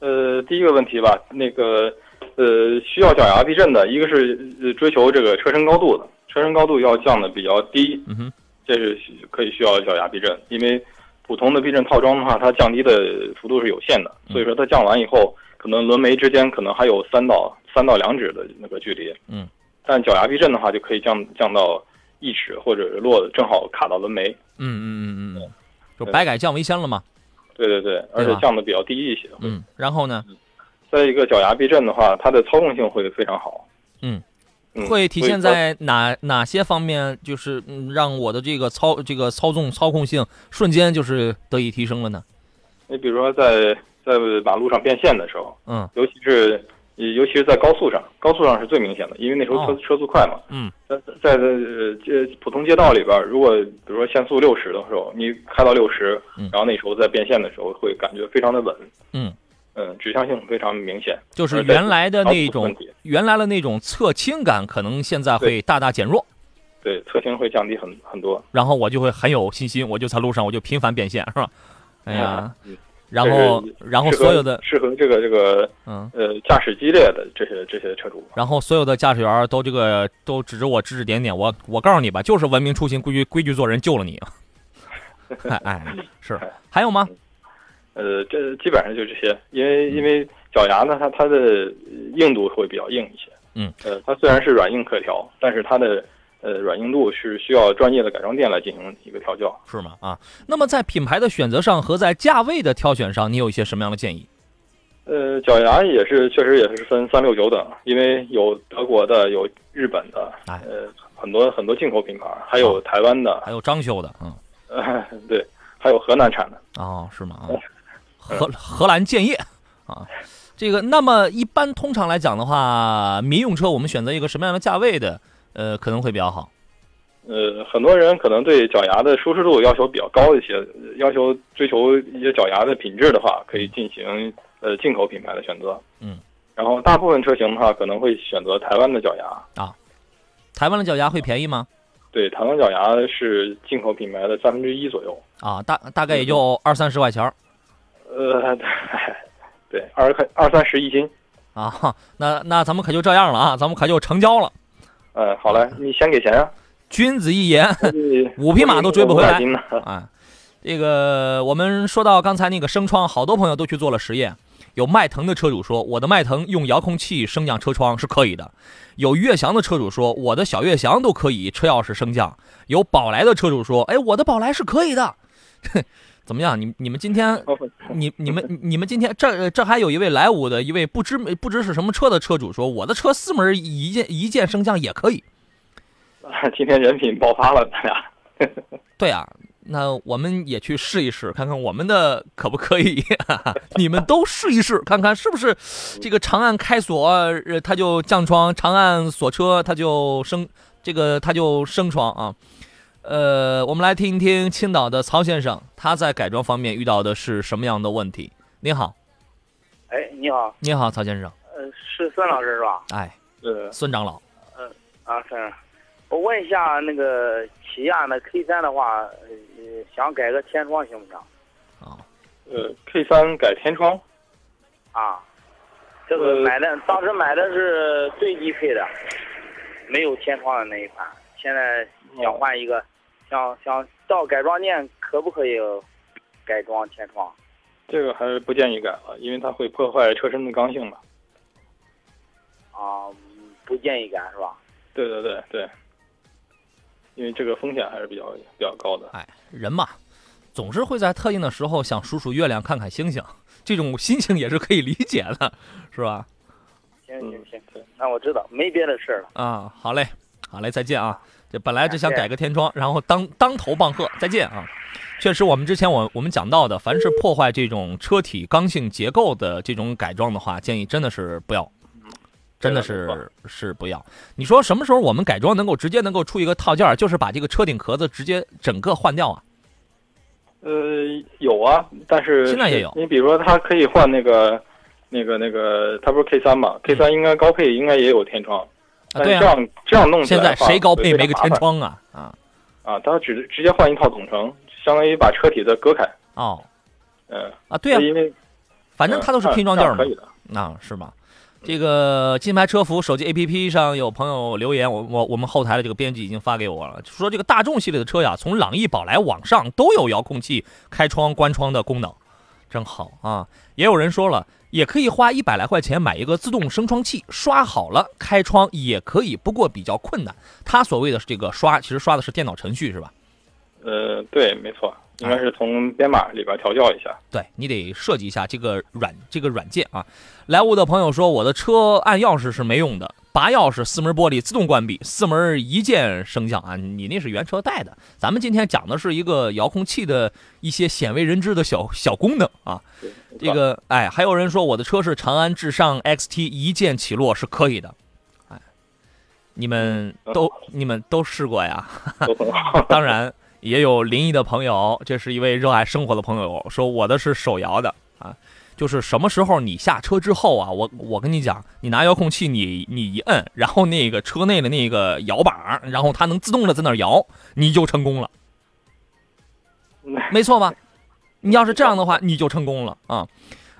呃，第一个问题吧，那个呃，需要脚牙避震的，一个是呃追求这个车身高度的，车身高度要降的比较低，嗯哼，这是可以需要脚牙避震，因为普通的避震套装的话，它降低的幅度是有限的，所以说它降完以后，可能轮眉之间可能还有三到三到两指的那个距离，嗯，但脚牙避震的话就可以降降到一尺或者落正好卡到轮眉，嗯嗯嗯嗯嗯，就百改降为先了嘛。对对对，而且降的比较低一些。嗯，然后呢？再一个脚牙避震的话，它的操控性会非常好。嗯，嗯会体现在哪哪些方面？就是嗯，让我的这个操这个操纵操控性瞬间就是得以提升了呢？你比如说在在马路上变线的时候，嗯尤其是尤其是在高速上，高速上是最明显的，因为那时候车、哦车速快嘛。嗯在在呃这普通街道里边儿，如果比如说限速六十的时候，你开到六十、嗯然后那时候在变线的时候会感觉非常的稳，嗯，嗯，指向性非常明显。就是原来的那高速种原来的那种侧倾感，可能现在会大大减弱。对侧倾会降低很很多。然后我就会很有信心，我就在路上我就频繁变线，是吧？哎呀，嗯然后然后所有的适合这个这个嗯，呃驾驶激烈的这些这些车主，然后所有的驾驶员都这个都指着我指指点点，我我告诉你吧，就是文明出行、规矩规矩做人救了你。(laughs) 哎哎，是 (laughs) 还有吗？呃，这基本上就这些，因为因为脚牙呢，它它的硬度会比较硬一些。嗯，呃，它虽然是软硬可调，但是它的呃软硬度是需要专业的改装店来进行一个调教。是吗？啊，那么在品牌的选择上和在价位的挑选上，你有一些什么样的建议？呃，脚牙也是确实也是分三六九等，因为有德国的，有日本的，哎呃，很多很多进口品牌，还有台湾的，还有张修的，嗯，呃，(laughs) 对，还有河南产的。哦，是吗？啊，(laughs) 荷荷兰建业啊，这个那么一般通常来讲的话，民用车我们选择一个什么样的价位的，呃，可能会比较好。呃，很多人可能对脚牙的舒适度要求比较高一些，呃要求追求一些脚牙的品质的话，可以进行呃进口品牌的选择。嗯，然后大部分车型的话，可能会选择台湾的脚牙啊。台湾的脚牙会便宜吗？对，台湾脚牙是进口品牌的三分之一左右。啊，大大概也就二三十块钱儿呃，(laughs) 对，二块二三十一斤。啊。那那咱们可就这样了啊，咱们可就成交了。嗯，好嘞，你先给钱啊。君子一言，五匹马都追不回来。啊，这个我们说到刚才那个升窗，好多朋友都去做了实验。有迈腾的车主说，我的迈腾用遥控器升降车窗是可以的；有悦翔的车主说，我的小悦翔都可以车钥匙升降；有宝来的车主说，哎，我的宝来是可以的。怎么样？你你们今天，你你们你们今天这这还有一位莱芜的一位不知不知是什么车的车主说，我的车四门一键一键升降也可以。(laughs) 今天人品爆发了，咱俩。(laughs) 对啊，那我们也去试一试，看看我们的可不可以。(laughs) 你们都试一试，看看是不是这个长按开锁，呃，它就降窗；长按锁车，它就升，这个它就升窗啊。呃，我们来听一听青岛的曹先生，他在改装方面遇到的是什么样的问题？你好，哎，你好，你好，曹先生。呃，是孙老师是吧？哎，呃，孙长老，啊，是。我问一下，那个起亚的 K 三的话，呃，想改个天窗行不行？啊，呃，K 三改天窗。啊，这个呃买的，当时买的是最低配的。没有天窗的那一款，现在想换一个，想想到改装店可不可以改装天窗？这个还是不建议改了，因为它会破坏车身的刚性的。啊，不建议改是吧？对对对对，因为这个风险还是比较比较高的。哎，人嘛，总是会在特定的时候想数数月亮、看看星星，这种心情也是可以理解的，是吧？行行行，那我知道，没别的事儿了。啊，好嘞，好嘞，再见啊！这本来就想改个天窗，然后当当头棒喝，再见啊！确实，我们之前我我们讲到的，凡是破坏这种车体刚性结构的这种改装的话，建议真的是不要，真的是是不要。你说什么时候我们改装能够直接能够出一个套件儿，就是把这个车顶壳子直接整个换掉啊？呃，有啊，但是现在也有你比如说，它可以换那个那个那个，它不是 K 三嘛？K 三应该高配应该也有天窗，但对啊是这样这样弄起现在谁高配没个天窗啊？啊啊？他直直接换一套总成，相当于把车体再割开。哦嗯啊，对啊，因为反正它都是拼装件儿嘛嗯可以的。啊，是吧？这个金牌车服手机 APP 上有朋友留言，我我我们后台的这个编辑已经发给我了，说这个大众系列的车呀，从朗逸、宝来往上都有遥控器开窗、关窗的功能，真好啊！也有人说了，也可以花一百来块钱买一个自动升窗器，刷好了开窗也可以，不过比较困难。他所谓的这个刷，其实刷的是电脑程序是吧？呃，对，没错，应该是从编码里边调教一下。对你得设计一下这个软这个软件啊。来物的朋友说，我的车按钥匙是没用的，拔钥匙四门玻璃自动关闭，四门一键升降啊。你那是原车带的，咱们今天讲的是一个遥控器的一些鲜为人知的小小功能啊。这个哎，还有人说我的车是长安至上 XT 一键起落是可以的，哎，你们都你们都试过呀？(laughs) (laughs) 当然也有临沂的朋友，这是一位热爱生活的朋友，说我的是手摇的啊，就是什么时候你下车之后啊，我我跟你讲，你拿遥控器你你一摁，然后那个车内的那个摇把，然后它能自动的在那儿摇，你就成功了，(laughs) 没错吧？你要是这样的话，你就成功了啊。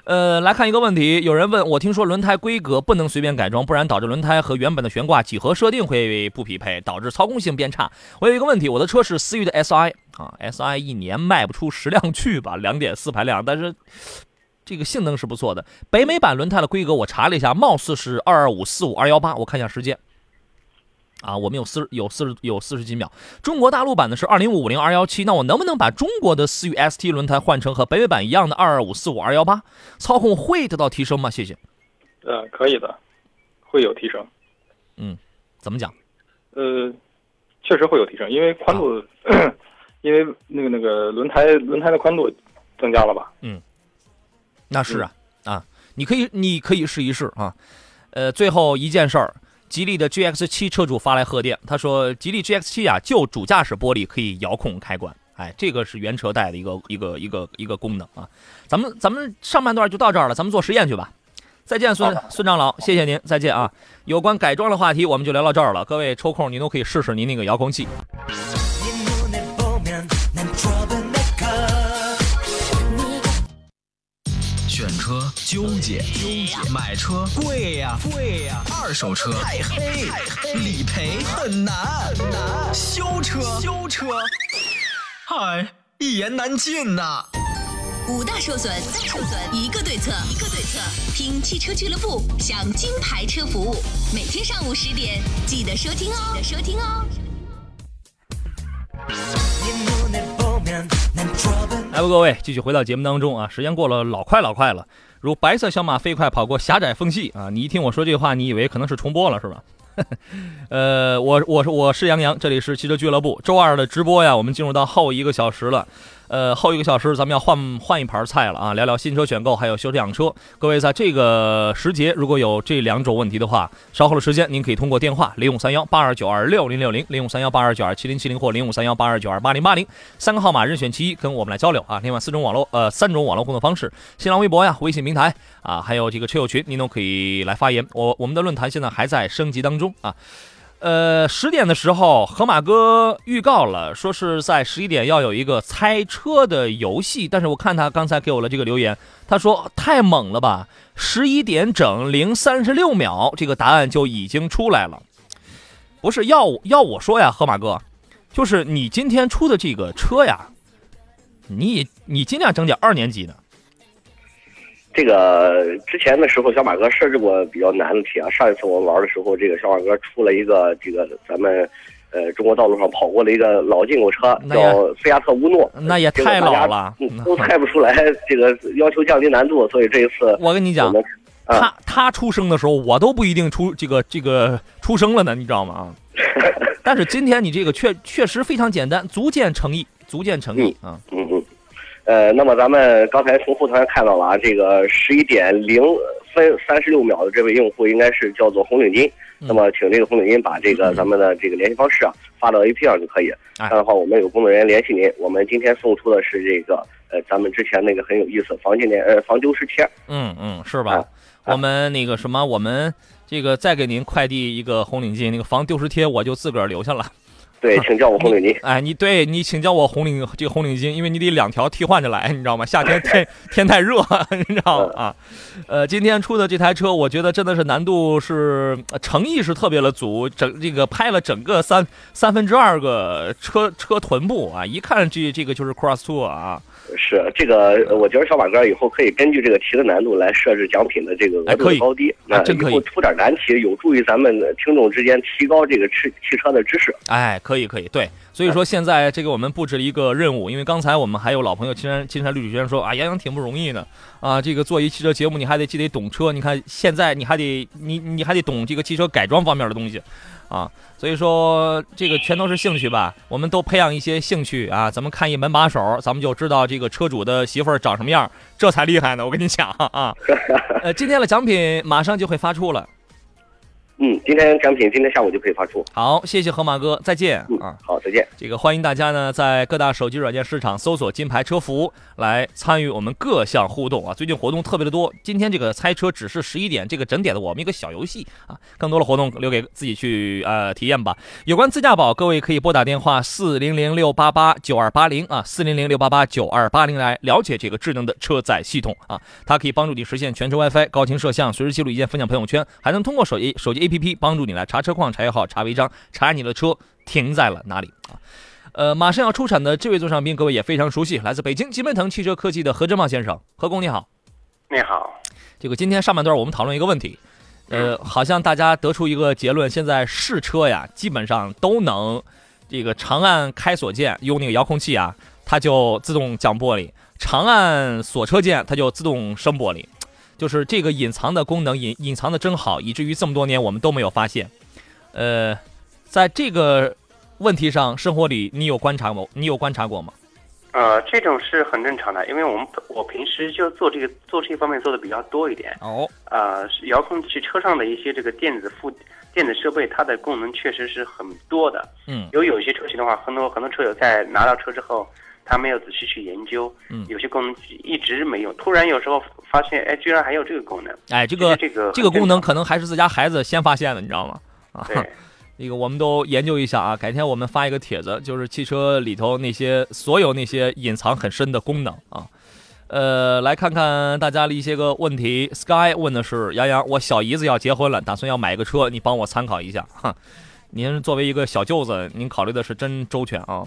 呃，来看一个问题，有人问我，听说轮胎规格不能随便改装，不然导致轮胎和原本的悬挂几何设定会不匹配，导致操控性变差。我有一个问题，我的车是思域的 SI 啊，SI 一年卖不出十辆 (laughs) 去吧，两点四排量，但是这个性能是不错的。北美版轮胎的规格我查了一下，貌似是二二五四五二幺八，我看一下时间。啊，我们有四有四十有四十几秒。中国大陆版的是二零五五零二幺七，那我能不能把中国的思域 ST 轮胎换成和北美版一样的二二五四五二幺八？操控会得到提升吗？谢谢。呃，可以的，会有提升。嗯，怎么讲？呃，确实会有提升，因为宽度，(coughs) 因为那个那个轮胎轮胎的宽度增加了吧？那是啊、啊，你可以你可以试一试啊。呃，最后一件事儿，吉利的 GX 七车主发来贺电，他说吉利 GX 七啊，就主驾驶玻璃可以遥控开关，哎，这个是原车带的一个一个一个一个功能啊。咱们咱们上半段就到这儿了，咱们做实验去吧。再见，孙孙长老，谢谢您，再见啊。有关改装的话题，我们就聊到这儿了。各位抽空您都可以试试您那个遥控器。车纠结，纠结，买车贵呀，贵呀，二手车太黑太黑，理赔很难，很难，修车，修车，嗨，一言难尽呐、五大受损，五大受损，一个对策，一个对策。听汽车俱乐部，享金牌车服务，每天上午十点记得收听哦，记得收听哦。来吧各位继续回到节目当中啊时间过了老快老快了。如白色小马飞快跑过狭窄缝隙啊你一听我说这话你以为可能是重播了是吧？(laughs) 呃我我是我是杨洋这里是汽车俱乐部。周二的直播呀我们进入到后一个小时了。呃，后一个小时咱们要换换一盘菜了啊，聊聊新车选购，还有修车养车。各位在这个时节，如果有这两种问题的话，稍后的时间您可以通过电话零五三幺八二九二六零六零、零五三幺八二九二七零七零或零五三幺八二九二八零八零三个号码任选其一，跟我们来交流啊。另外四种网络呃三种网络互动方式，新浪微博呀、微信平台啊，还有这个车友群，您都可以来发言。我我们的论坛现在还在升级当中啊。呃，十点的时候，河马哥预告了，说是在十一点要有一个猜车的游戏，但是我看他刚才给我了这个留言，他说太猛了吧，十一点整零三十六秒，这个答案就已经出来了。不是要要我说呀，河马哥，就是你今天出的这个车呀，你你尽量整点二年级的。这个之前的时候，小马哥设置过比较难的题啊。上一次我们玩的时候，这个小马哥出了一个这个咱们呃中国道路上跑过的一个老进口车，叫菲亚特乌诺。那也太老了。嗯都猜不出来，这个要求降低难度，所以这一次 (laughs) 我跟你讲他他出生的时候，我都不一定出这个这个出生了呢，你知道吗？啊，(laughs) 但是今天你这个确确实非常简单，足见诚意，足见诚意啊。嗯嗯，呃，那么咱们刚才从后台看到了啊，这个十一点零分三十六秒的这位用户应该是叫做红领巾。嗯那么，请这个红领巾把这个咱们的这个联系方式啊发到 A P 上就可以。这哎样的话，我们有工作人员联系您。我们今天送出的是这个呃，咱们之前那个很有意思防静电呃防丢失贴。嗯嗯，是吧？啊我们那个什么，我们这个再给您快递一个红领巾，那个防丢失贴我就自个儿留下了。对，请叫我红领巾。哎，你对你请叫我红领这个红领巾，因为你得两条替换着来，你知道吗？夏天天 (laughs) 天太热，(laughs) 你知道吗？啊，呃，今天出的这台车，我觉得真的是难度是呃诚意是特别的足，整这个拍了整个三三分之二个车车臀部啊，一看这这个就是 Cross Two 啊，是这个，呃我觉得小马哥以后可以根据这个题的难度来设置奖品的这个额度高低。那以啊真可以后出点难题，有助于咱们听众之间提高这个汽汽车的知识。哎，可以可以，对，所以说现在这个我们布置了一个任务，因为刚才我们还有老朋友青山青山绿水轩说啊，杨洋挺不容易的啊，这个做一汽车节目你还得既得懂车，你看现在你还得你你还得懂这个汽车改装方面的东西。啊，所以说这个全都是兴趣吧，我们都培养一些兴趣啊，咱们看一门把手，咱们就知道这个车主的媳妇儿长什么样，这才厉害呢。我跟你讲啊，(laughs) 呃，今天的奖品马上就会发出了。嗯，今天奖品今天下午就可以发出。好，谢谢河马哥，再见嗯啊。，好，再见。这个欢迎大家呢，在各大手机软件市场搜索“金牌车服”来参与我们各项互动啊！最近活动特别的多，今天这个猜车只是十一点，这个整点的我们一个小游戏啊，更多的活动留给自己去呃体验吧。有关自驾宝，各位可以拨打电话四零零六八八九二八零啊，四零零六八八九二八零来了解这个智能的车载系统啊，它可以帮助你实现全程 WiFi、高清摄像、随时记录一键分享朋友圈，还能通过手机手机 APP 帮助你来查车况、查油耗、查违章、查你的车停在了哪里啊。呃，马上要出产的这位座上宾，各位也非常熟悉，来自北京金奔腾汽车科技的何振茂先生，何工你好。你好，这个今天上半段我们讨论一个问题，呃，好像大家得出一个结论，现在试车呀，基本上都能这个长按开锁键，用那个遥控器啊，它就自动降玻璃；长按锁车键，它就自动升玻璃。就是这个隐藏的功能隐隐藏的真好，以至于这么多年我们都没有发现。呃，在这个问题上，生活里你有观察过？你有观察过吗？呃，这种是很正常的，因为我们我平时就做这个做这方面做的比较多一点。哦，呃，遥控器车上的一些这个电子附电子设备，它的功能确实是很多的。嗯有有一些车型的话，很多很多车友在拿到车之后，他没有仔细去研究，嗯有些功能一直没有，突然有时候发现，哎，居然还有这个功能。哎，这个这个这个功能可能还是自家孩子先发现的，你知道吗？啊，对，(laughs) 这个我们都研究一下啊，改天我们发一个帖子，就是汽车里头那些所有那些隐藏很深的功能啊。呃，来看看大家的一些个问题。Sky 问的是杨洋，我小姨子要结婚了，打算要买个车，你帮我参考一下哈。您作为一个小舅子，您考虑的是真周全啊。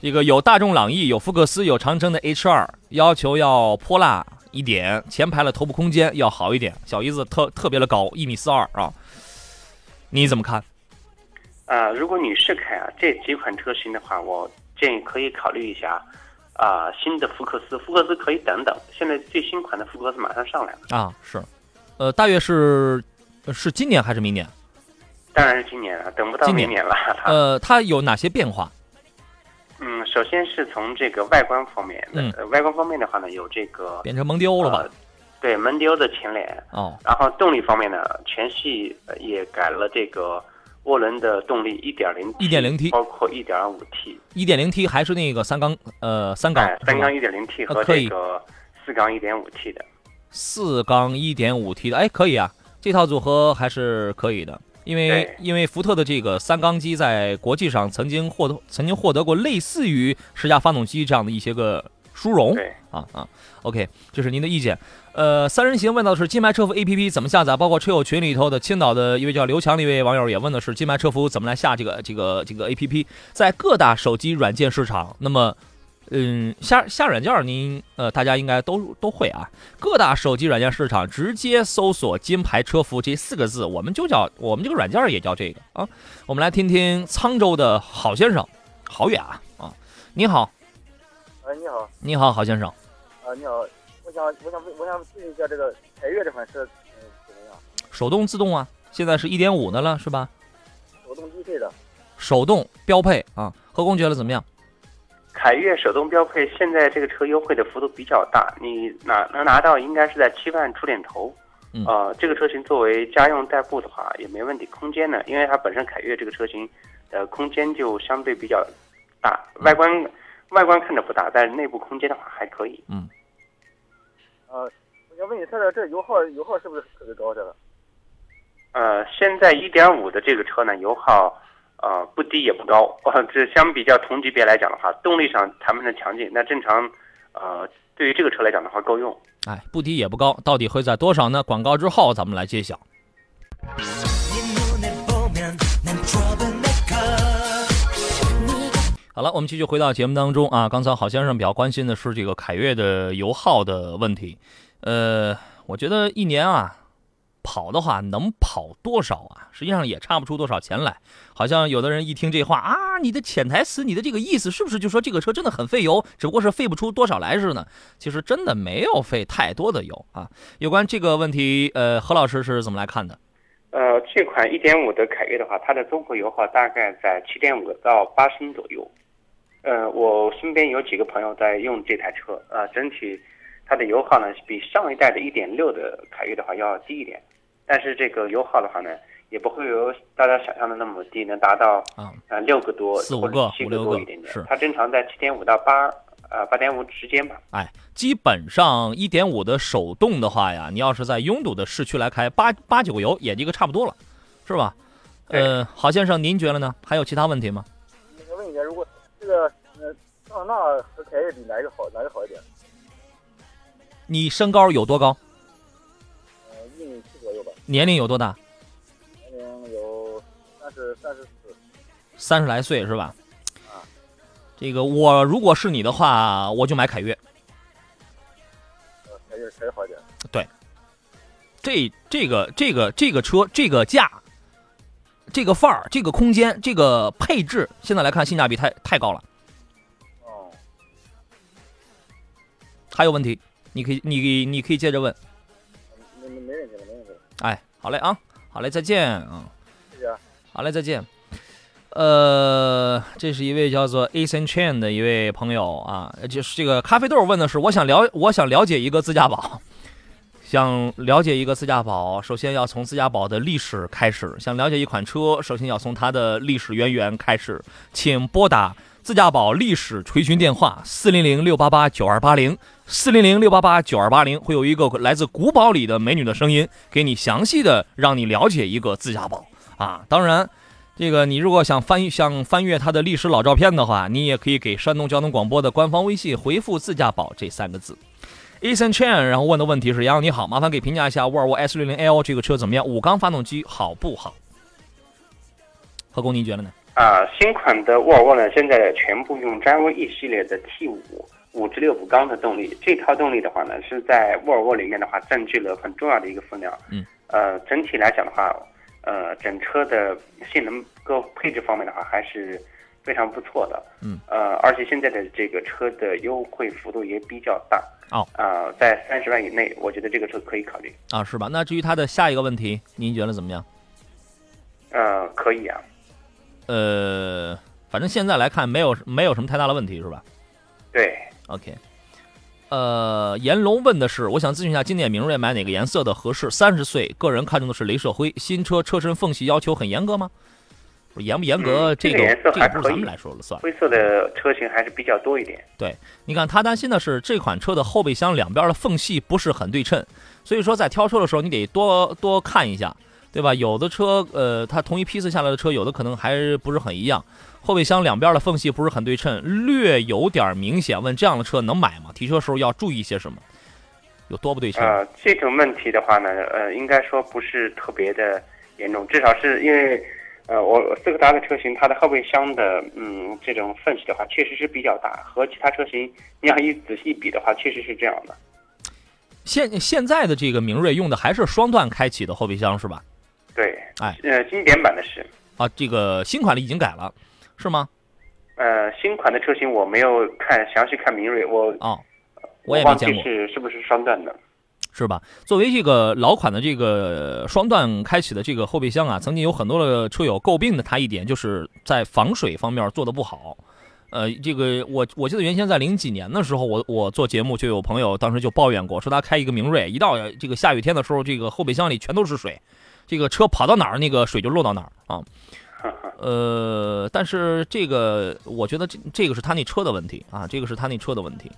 这个有大众朗逸，有福克斯，有长城的 H 二，要求要泼辣一点，前排的头部空间要好一点。小姨子特特别的高，一米四二啊。你怎么看？啊，如果女士开啊这几款车型的话，我建议可以考虑一下啊、新的福克斯，福克斯可以等等，现在最新款的福克斯马上上来了，啊，是，呃，大约是呃是今年还是明年？当然是今年了，等不到明年了。它呃，它有哪些变化？嗯，首先是从这个外观方面，嗯。呃外观方面的话呢，有这个变成蒙迪欧了吧？呃对蒙迪欧的前脸，哦，然后动力方面呢，全系呃也改了这个涡轮的动力一点零 1.0T 包括一点五 T，一点零 T 还是那个三缸呃三缸哎，三缸一点零 T 和这个四缸一点五 T 的。四缸一点五 T 的，哎，可以啊，这套组合还是可以的。因为因为福特的这个三缸机在国际上曾经获得曾经获得过类似于十佳发动机这样的一些个殊荣，啊啊。OK，这是您的意见。呃，三人行问到的是金牌车服 APP 怎么下载，包括车友群里头的青岛的一位叫刘强的一位网友也问的是金牌车服怎么来下这个这个这个 APP，在各大手机软件市场，那么。嗯，下下软件儿您呃，大家应该都都会啊。各大手机软件市场直接搜索“金牌车服”这四个字，我们就叫我们这个软件儿也叫这个啊。我们来听听沧州的郝先生，好远啊啊！你好，哎，你好，你好，郝先生。啊，你好，我想我想我想咨询一下这个凯越这款车，嗯，怎么样？手动自动啊，现在是一点五的了，是吧？手动低配的。手动标配啊，何工觉得怎么样？凯越手动标配，现在这个车优惠的幅度比较大，你拿能拿到应该是在七万出点头。嗯呃，这个车型作为家用代步的话也没问题。空间呢，因为它本身凯越这个车型的空间就相对比较大，外观外观看着不大，但是内部空间的话还可以。嗯。呃，我想问你，它的这油耗油耗是不是特别高？这个？呃，现在一点五的这个车呢，油耗。呃，不低也不高，这相比较同级别来讲的话，动力上谈不上强劲。那正常，呃，对于这个车来讲的话，够用。哎，不低也不高，到底会在多少呢？广告之后咱们来揭晓。好了，我们继续回到节目当中啊。刚才郝先生比较关心的是这个凯越的油耗的问题。呃，我觉得一年啊。跑的话能跑多少啊？实际上也差不出多少钱来。好像有的人一听这话啊，你的潜台词，你的这个意思是不是就说这个车真的很费油，只不过是费不出多少来似的？其实真的没有费太多的油啊。有关这个问题，呃，何老师是怎么来看的？呃，这款1.5的凯越的话，它的综合油耗大概在7.5到8升左右。呃，我身边有几个朋友在用这台车，呃，整体它的油耗呢比上一代的1.6的凯越的话要低一点。但是这个油耗的话呢，也不会有大家想象的那么低，能达到啊呃六个多四五个七五六个多一点点。是它正常在七点五到八呃八点五之间吧。哎，基本上一点五的手动的话呀，你要是在拥堵的市区来开，八八九个油也一个差不多了，是吧？呃，郝先生，您觉得呢？还有其他问题吗？那个问一下，如果这个呃桑塔纳和凯越比哪个好？哪个好一点？你身高有多高？年龄有多大？年龄有三十三十四。三十来岁是吧？啊。这个我如果是你的话，我就买凯越。呃，凯越凯越好一点。对。这这个这个这个车这个价，这个范儿，这个空间，这个配置，现在来看性价比太太高了。哦。还有问题？你可以你你可以接着问。没没没问题了，没问题了。哎，好嘞啊，好嘞，再见啊。谢谢啊。好嘞，再见。呃，这是一位叫做 Asen Chen 的一位朋友啊，就是这个咖啡豆问的是，我想了，我想了解一个自驾宝，想了解一个自驾宝，首先要从自驾宝的历史开始，想了解一款车，首先要从它的历史渊源开始，请拨打自驾宝历史垂询电话四零零六八八九二八零四零零六八八九二八零，会有一个来自古堡里的美女的声音，给你详细的让你了解一个自驾宝啊，当然。这个，你如果想翻想翻阅它的历史老照片的话，你也可以给山东交通广播的官方微信回复“自驾宝”这三个字。Ethan Chen，然后问的问题是：杨洋你好，麻烦给评价一下沃尔沃 S 六零 L 这个车怎么样？五缸发动机好不好？何工，您觉得呢？啊，新款的沃尔沃呢，现在全部用詹威 E 系列的 T 五五至六五缸的动力，这套动力的话呢，是在沃尔沃里面的话占据了很重要的一个分量。嗯。呃，整体来讲的话。呃，整车的性能各配置方面的话，还是非常不错的。嗯。呃，而且现在的这个车的优惠幅度也比较大。哦。啊，在三十万以内，我觉得这个车可以考虑。啊，是吧？那至于它的下一个问题，您觉得怎么样？呃，可以啊。呃，反正现在来看，没有没有什么太大的问题，是吧？对。OK。呃，炎龙问的是，我想咨询一下，经典明锐买哪个颜色的合适？三十岁，个人看中的是镭射灰。新车车身缝隙要求很严格吗？严不严格？这个颜色还不是咱们来说了算。灰色的车型还是比较多一点。对，你看他担心的是这款车的后备箱两边的缝隙不是很对称，所以说在挑车的时候你得多多看一下，对吧？有的车，呃，它同一批次下来的车，有的可能还不是很一样。后备箱两边的缝隙不是很对称，略有点明显。问这样的车能买吗？提车时候要注意些什么？有多不对称？呃，这种问题的话呢，呃，应该说不是特别的严重，至少是因为，呃，我斯柯达的车型它的后备箱的嗯这种缝隙的话，确实是比较大，和其他车型你要一仔细比的话，确实是这样的。现现在的这个明锐用的还是双段开启的后备箱是吧？对，哎，呃，经典版的是，啊，这个新款的已经改了，是吗？呃，新款的车型我没有看详细看明锐，我哦，我忘记我也没见过，是是不是双段的。是吧？作为这个老款的这个双段开启的这个后备箱啊，曾经有很多的车友诟病的它一点，就是在防水方面做的不好。呃，这个我我记得原先在零几年的时候，我我做节目就有朋友当时就抱怨过，说他开一个明锐，一到这个下雨天的时候，这个后备箱里全都是水，这个车跑到哪儿，那个水就漏到哪儿啊。(laughs) 呃，但是这个我觉得这这个是他那车的问题啊，这个是他那车的问题。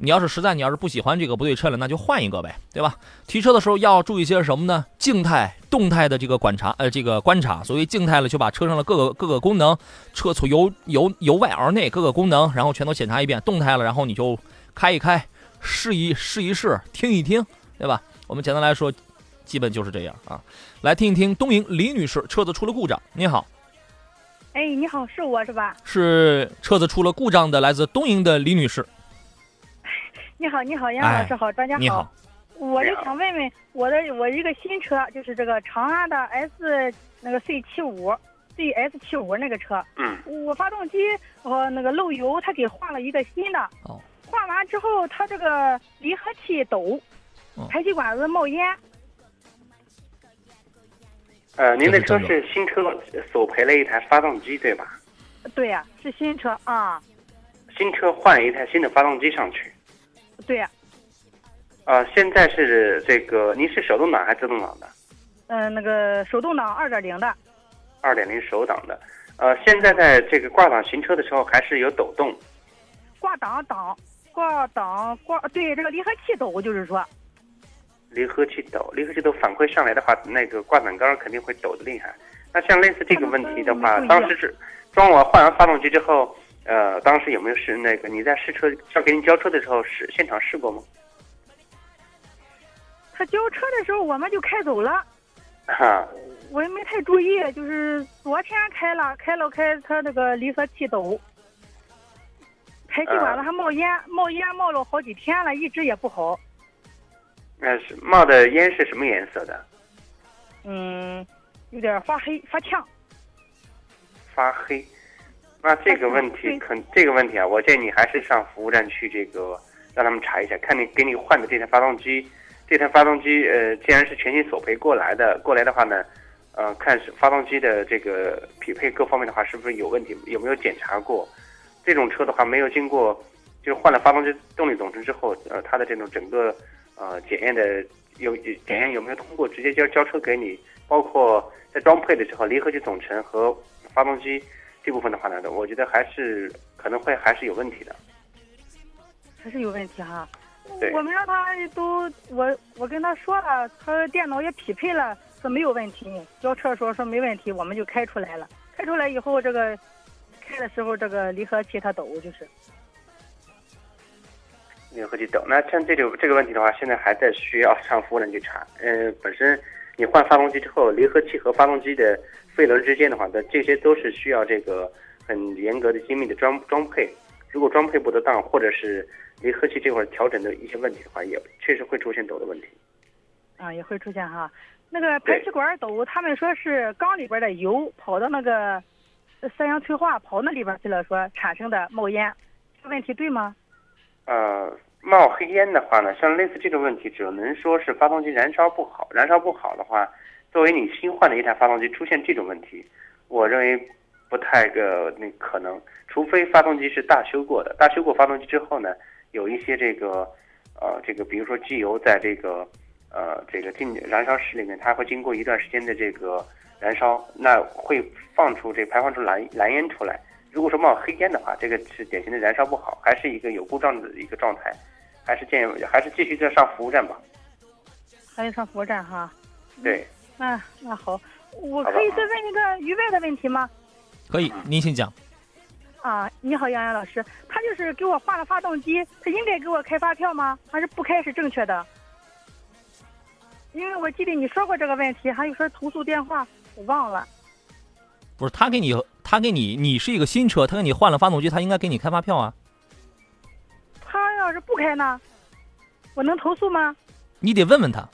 你要是实在你要是不喜欢这个不对称了，那就换一个呗，对吧？提车的时候要注意些什么呢？静态、动态的这个观察，呃，这个观察。所谓静态了，就把车上的各个各个功能，车从由由由外而内各个功能，然后全都检查一遍。动态了，然后你就开一开，试一试一试，听一听，对吧？我们简单来说，基本就是这样啊。来听一听东营李女士车子出了故障，你好，哎，你好，是我是吧？是车子出了故障的来自东营的李女士。你好，你好，杨哎老师好，专家你好。我就想问问我的我一个新车，就是这个长安的 S 那个 C 七五，C S 七五那个车，嗯，我发动机呃那个漏油，他给换了一个新的。哦。换完之后，它这个离合器抖，哦排气管子冒烟。呃，您的车是新车索赔了一台发动机，对吧？对呀、是新车啊，新车换了一台新的发动机上去。对呀、啊，现在是这个，您是手动挡还是自动挡的？嗯、那个手动挡二点零的，二点零手挡的。呃，现在在这个挂档行车的时候还是有抖动。挂档挡挂档挂对这个离合器抖，就是说。离合器抖，离合器抖反馈上来的话，那个挂挡杆肯定会抖的厉害。那像类似这个问题的话，当时是装完换完发动机之后，呃，当时有没有试那个你在试车要给你交车的时候试现场试过吗？他交车的时候我们就开走了。哈，我也没太注意，就是昨天开了，开了开，他那个离合器抖，排气管子还冒烟，冒烟冒了好几天了，一直也不好。那是冒的烟是什么颜色的？嗯，有点发黑发呛。发黑。那这个问题肯这个问题啊，我建议你还是上服务站去这个让他们查一下，看你给你换的这台发动机，这台发动机呃，既然是全新索赔过来的，过来的话呢，呃，看是发动机的这个匹配各方面的话是不是有问题，有没有检查过？这种车的话没有经过，就是换了发动机动力总成之后，呃，它的这种整个呃检验的有检验有没有通过，直接交交车给你，包括在装配的时候离合器总成和发动机这部分的话呢，我觉得还是可能会还是有问题的。还是有问题哈。对我们让他都，我我跟他说了，他电脑也匹配了，说没有问题。交车时候说没问题，我们就开出来了。开出来以后，这个开的时候，这个离合器它抖，就是。离合器抖。那像这种这个问题的话，现在还在需要上服务站去查。呃，本身你换发动机之后，离合器和发动机的废轮之间的话，那这些都是需要这个很严格的精密的装装配。如果装配不得当，或者是离合器这块调整的一些问题的话，也确实会出现抖的问题。啊，也会出现哈。那个排气管抖，他们说是缸里边的油跑到那个三氧催化跑那里边去了，说产生的冒烟，这个问题对吗？呃，冒黑烟的话呢，像类似这种问题，只能说是发动机燃烧不好。燃烧不好的话，作为你新换的一台发动机出现这种问题，我认为不太个那可能，除非发动机是大修过的。大修过发动机之后呢，有一些这个呃这个，比如说机油在这个呃这个进燃烧室里面，它会经过一段时间的这个燃烧，那会放出这排放出蓝蓝烟出来。如果说冒黑烟的话，这个是典型的燃烧不好，还是一个有故障的一个状态，还是建议还是继续再上服务站吧。还得上服务站哈。对，那那好，我可以再问一个余外的问题吗？可以，您请讲。啊，你好，杨洋老师，他就就是给我换了发动机，他应该给我开发票吗？还是不开是正确的？因为我记得你说过这个问题，还有说投诉电话，我忘了。不是他给你，他给你，你是一个新车，他给你换了发动机，他应该给你开发票啊。他要是不开呢，我能投诉吗？你得问问他，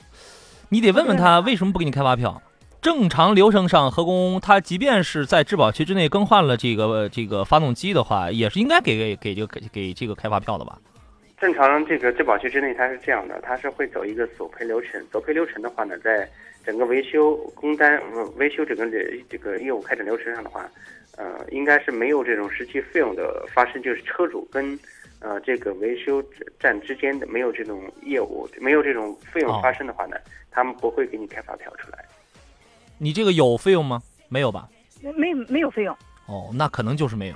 你得问问他为什么不给你开发票。正常流程上，合工他即便是在质保期之内更换了这个这个发动机的话，也是应该给给给这个给给这个开发票的吧？正常这个质保期之内，它是这样的，它是会走一个索赔流程。索赔流程的话呢，在整个维修工单、呃维修整个这这个业务开展流程上的话，呃，应该是没有这种实际费用的发生，就是车主跟呃这个维修站之间的没有这种业务，没有这种费用发生的话呢，他们不会给你开发票出来。你这个有费用吗？没有吧？没没没有费用。哦，那可能就是没有。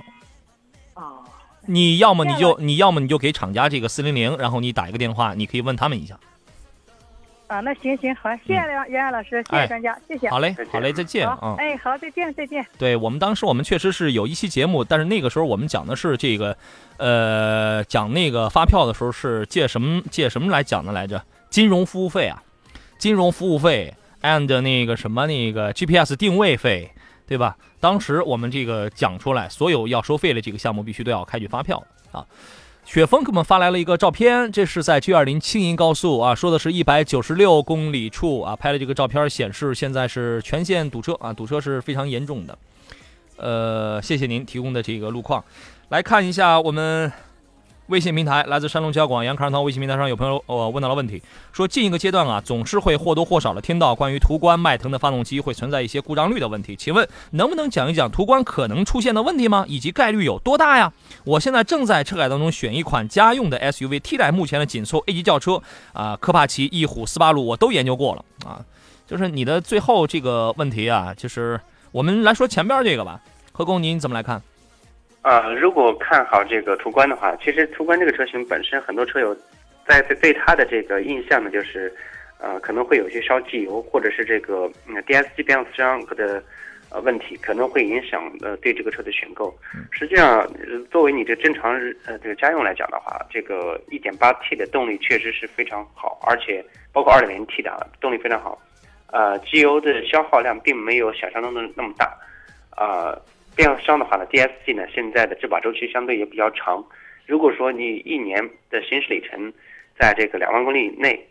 哦。你要么你就你要么你就给厂家这个四零零，然后你打一个电话，你可以问他们一下。啊，那行行好，谢谢梁袁安老师，谢谢专家，谢谢。好嘞，好嘞，再见啊。哎，好，再见，再见。对我们当时我们确实是有一期节目，但是那个时候我们讲的是这个，呃，讲那个发票的时候是借什么借什么来讲的来着？金融服务费啊，金融服务费 and 那个什么那个 GPS 定位费，对吧？当时我们这个讲出来，所有要收费的这个项目必须都要开具发票啊。雪峰给我们发来了一个照片，这是在 G 二零青银高速啊，说的是一百九十六公里处啊，拍的这个照片，显示现在是全线堵车啊，堵车是非常严重的。呃，谢谢您提供的这个路况，来看一下我们微信平台，来自山东交广杨康涛微信平台上有朋友呃问到了问题，说近一个阶段啊，总是会或多或少的听到关于途观、迈腾的发动机会存在一些故障率的问题，请问能不能讲一讲途观可能出现的问题吗？以及概率有多大呀？我现在正在车改当中选一款家用的 SUV 替代目前的紧凑 A 级轿车啊，科帕奇、翼虎、斯巴鲁我都研究过了啊，就是你的最后这个问题啊，就是我们来说前边这个吧，何工您怎么来看？啊、如果看好这个途观的话，其实途观这个车型本身，很多车友在对对它的这个印象呢，就是呃可能会有一些烧机油，或者是这个嗯 DSG 变速箱的呃问题，可能会影响呃对这个车的选购。实际上，呃作为你这正常日呃这个家用来讲的话，这个 1.8T 的动力确实是非常好，而且包括 2.0T 的啊动力非常好，呃机油的消耗量并没有想象中的那么大，呃。变速箱的话呢，DSG 呢现在的质保周期相对也比较长。如果说你一年的行驶里程在这个两万公里以内，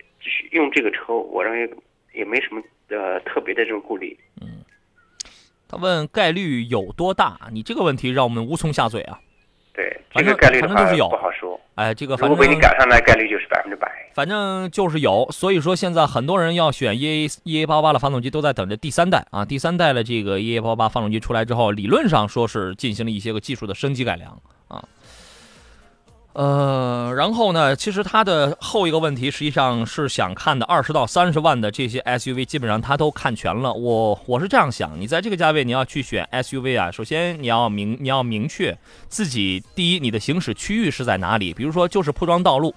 用这个车，我认为也没什么呃特别的这种顾虑。嗯他问概率有多大？你这个问题让我们无从下嘴啊。对，这个概率的话反正就是有不好说。哎，这个如反正果被你赶上来，概率就是百分之百。反正就是有，所以说现在很多人要选 EA EA 八八的发动机，都在等着第三代啊。第三代的这个 EA 八八发动机出来之后，理论上说是进行了一些个技术的升级改良啊。呃，然后呢，其实它的后一个问题实际上是想看的二十到三十万的这些 SUV，基本上它都看全了。我我是这样想，你在这个价位你要去选 SUV 啊，首先你要明你要明确自己第一你的行驶区域是在哪里，比如说就是铺装道路。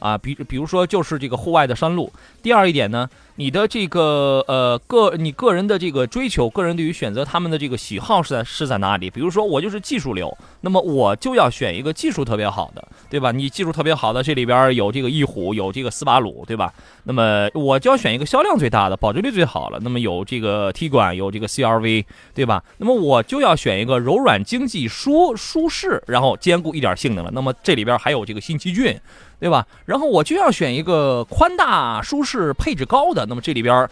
啊，比比如说就是这个户外的山路。第二一点呢，你的这个呃个你个人的这个追求，个人对于选择他们的这个喜好是在是在哪里？比如说我就是技术流，那么我就要选一个技术特别好的，对吧？你技术特别好的，这里边有这个翼虎，有这个斯巴鲁，对吧？那么我就要选一个销量最大的，保值率最好了。那么有这个 T 管，有这个 CRV，对吧？那么我就要选一个柔软经济、舒舒适，然后兼顾一点性能了。那么这里边还有这个新奇骏。对吧？然后我就要选一个宽大、舒适、配置高的。那么这里边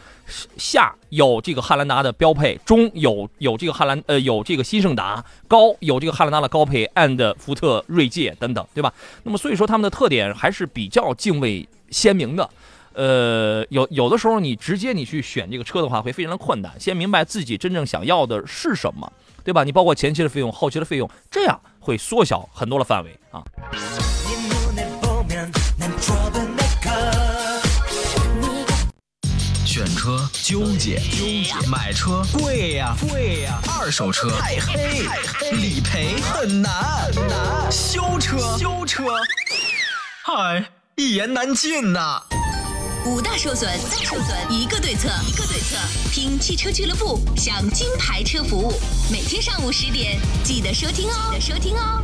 下有这个汉兰达的标配，中有有这个汉兰呃有这个新胜达，高有这个汉兰达的高配，and 福特锐界等等，对吧？那么所以说他们的特点还是比较泾渭鲜明的。呃，有有的时候你直接你去选这个车的话，会非常的困难。先明白自己真正想要的是什么，对吧？你包括前期的费用、后期的费用，这样会缩小很多的范围啊。选车纠结，纠结，买车贵呀，贵呀，二手车太黑，太黑，理赔很难，很难，修车，修车，嗨，一言难尽呐。五大受损，五大受损，一个对策，一个对策。听汽车俱乐部，享金牌车服务，每天上午十点记得收听哦，记得收听哦。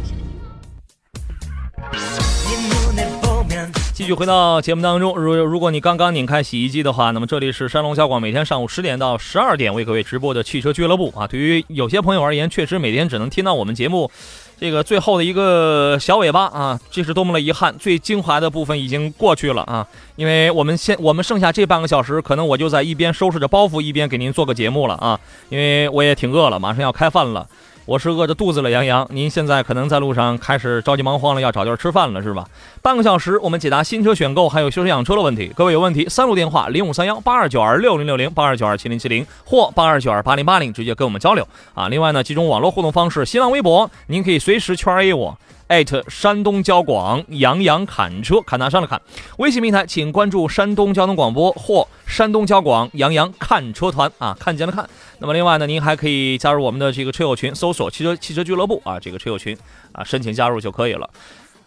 继续回到节目当中，如如果你刚刚拧开洗衣机的话，那么这里是山龙小广每天上午十点到十二点为各位直播的汽车俱乐部啊。对于有些朋友而言，确实每天只能听到我们节目这个最后的一个小尾巴啊，这是多么的遗憾！最精华的部分已经过去了啊，因为我们现我们剩下这半个小时，可能我就在一边收拾着包袱，一边给您做个节目了啊，因为我也挺饿了，马上要开饭了。我是饿着肚子了，杨洋。您现在可能在路上开始着急忙慌了，要找地儿吃饭了，是吧？半个小时，我们解答新车选购还有修车养车的问题。各位有问题，三路电话零五三幺八二九二六零六零八二九二七零七零或八二九二八零八零，直接跟我们交流啊。另外呢，几种网络互动方式：新浪微博，您可以随时圈 A 我。艾特山东交广杨洋侃车侃大上的侃，微信平台请关注山东交通广播或山东交广杨洋看车团啊，看见了看。那么另外呢，您还可以加入我们的这个车友群，搜索汽车汽车俱乐部啊，这个车友群啊，申请加入就可以了。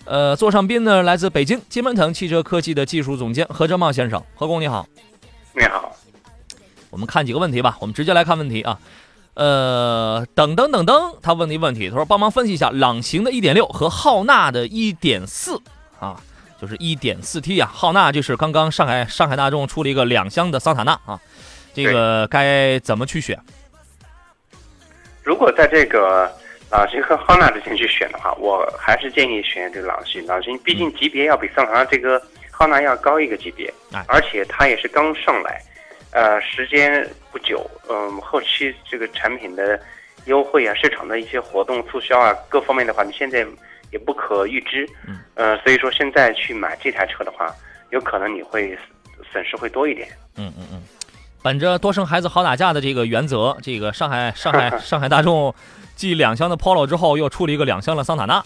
呃，座上宾呢来自北京金奔腾汽车科技的技术总监何正茂先生，何工你好。你好。我们看几个问题吧，我们直接来看问题啊。呃，等等等等，他问了一个问题，他说帮忙分析一下朗行的1.6和浩纳的1.4啊，就是 1.4T 啊，浩纳就是刚刚上海上海大众出了一个两厢的桑塔纳啊，这个该怎么去选？如果在这个朗行和浩纳之间去选的话，我还是建议选这个朗行。朗行毕竟级别要比桑塔纳这个浩纳要高一个级别，而且它也是刚上来。呃，时间不久，嗯，后期这个产品的优惠啊，市场的一些活动促销啊，各方面的话，你现在也不可预知，嗯，呃，所以说现在去买这台车的话，有可能你会损失会多一点。嗯嗯嗯，本着多生孩子好打架的这个原则，这个上海上海 (laughs) 上海大众继两厢的 Polo 之后，又出了一个两厢的桑塔纳。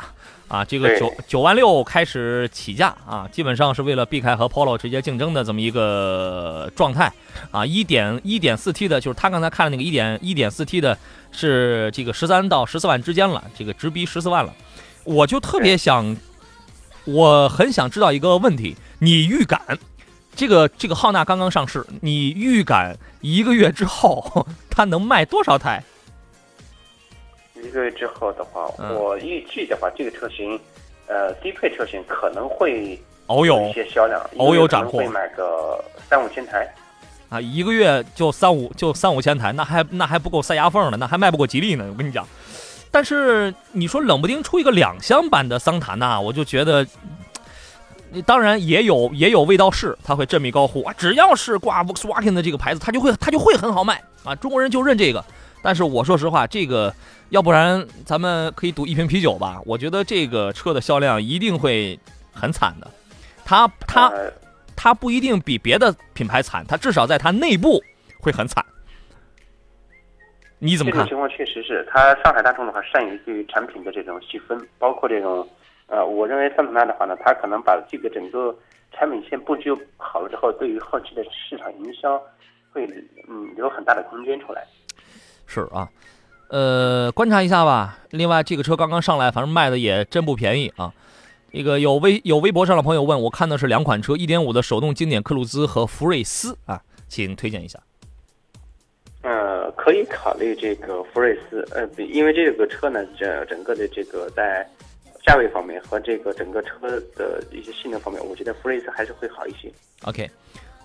啊，这个九九万六开始起价啊，基本上是为了避开和 Polo 直接竞争的这么一个状态啊。一点一点四 T 的，就是他刚才看的那个一点一点四 T 的，是这个十三到十四万之间了，这个直逼十四万了。我就特别想，我很想知道一个问题，你预感这个这个浩纳刚刚上市，你预感一个月之后 (laughs) 它能卖多少台？一个月之后的话，我预计的话，这个车型，呃，低配车型可能会偶有一些销量，偶有斩获，会买个三五千台。啊，一个月就三五就三五千台，那还那还不够塞牙缝呢，那还卖不过吉利呢。我跟你讲，但是你说冷不丁出一个两厢版的桑塔纳，我就觉得，当然也有也有味道是，他会振臂高呼啊，只要是挂 Volkswagen 的这个牌子，它就会它就会很好卖啊，中国人就认这个。但是我说实话，这个。要不然咱们可以赌一瓶啤酒吧？我觉得这个车的销量一定会很惨的。它它它不一定比别的品牌惨，它至少在它内部会很惨。你怎么看？这种情况确实是，它上海大众的话善于对于产品的这种细分，包括这种呃，我认为桑塔纳的话呢，它可能把这个整个产品线布局好了之后，对于后期的市场营销会嗯有很大的空间出来。是啊。呃，观察一下吧。另外，这个车刚刚上来，反正卖的也真不便宜啊。那个有微有微博上的朋友问我，看的是两款车，一点五的手动经典克鲁兹和福睿斯啊，请推荐一下。呃，可以考虑这个福睿斯，呃，因为这个车呢，整整个的这个在价位方面和这个整个车的一些性能方面，我觉得福睿斯还是会好一些。OK。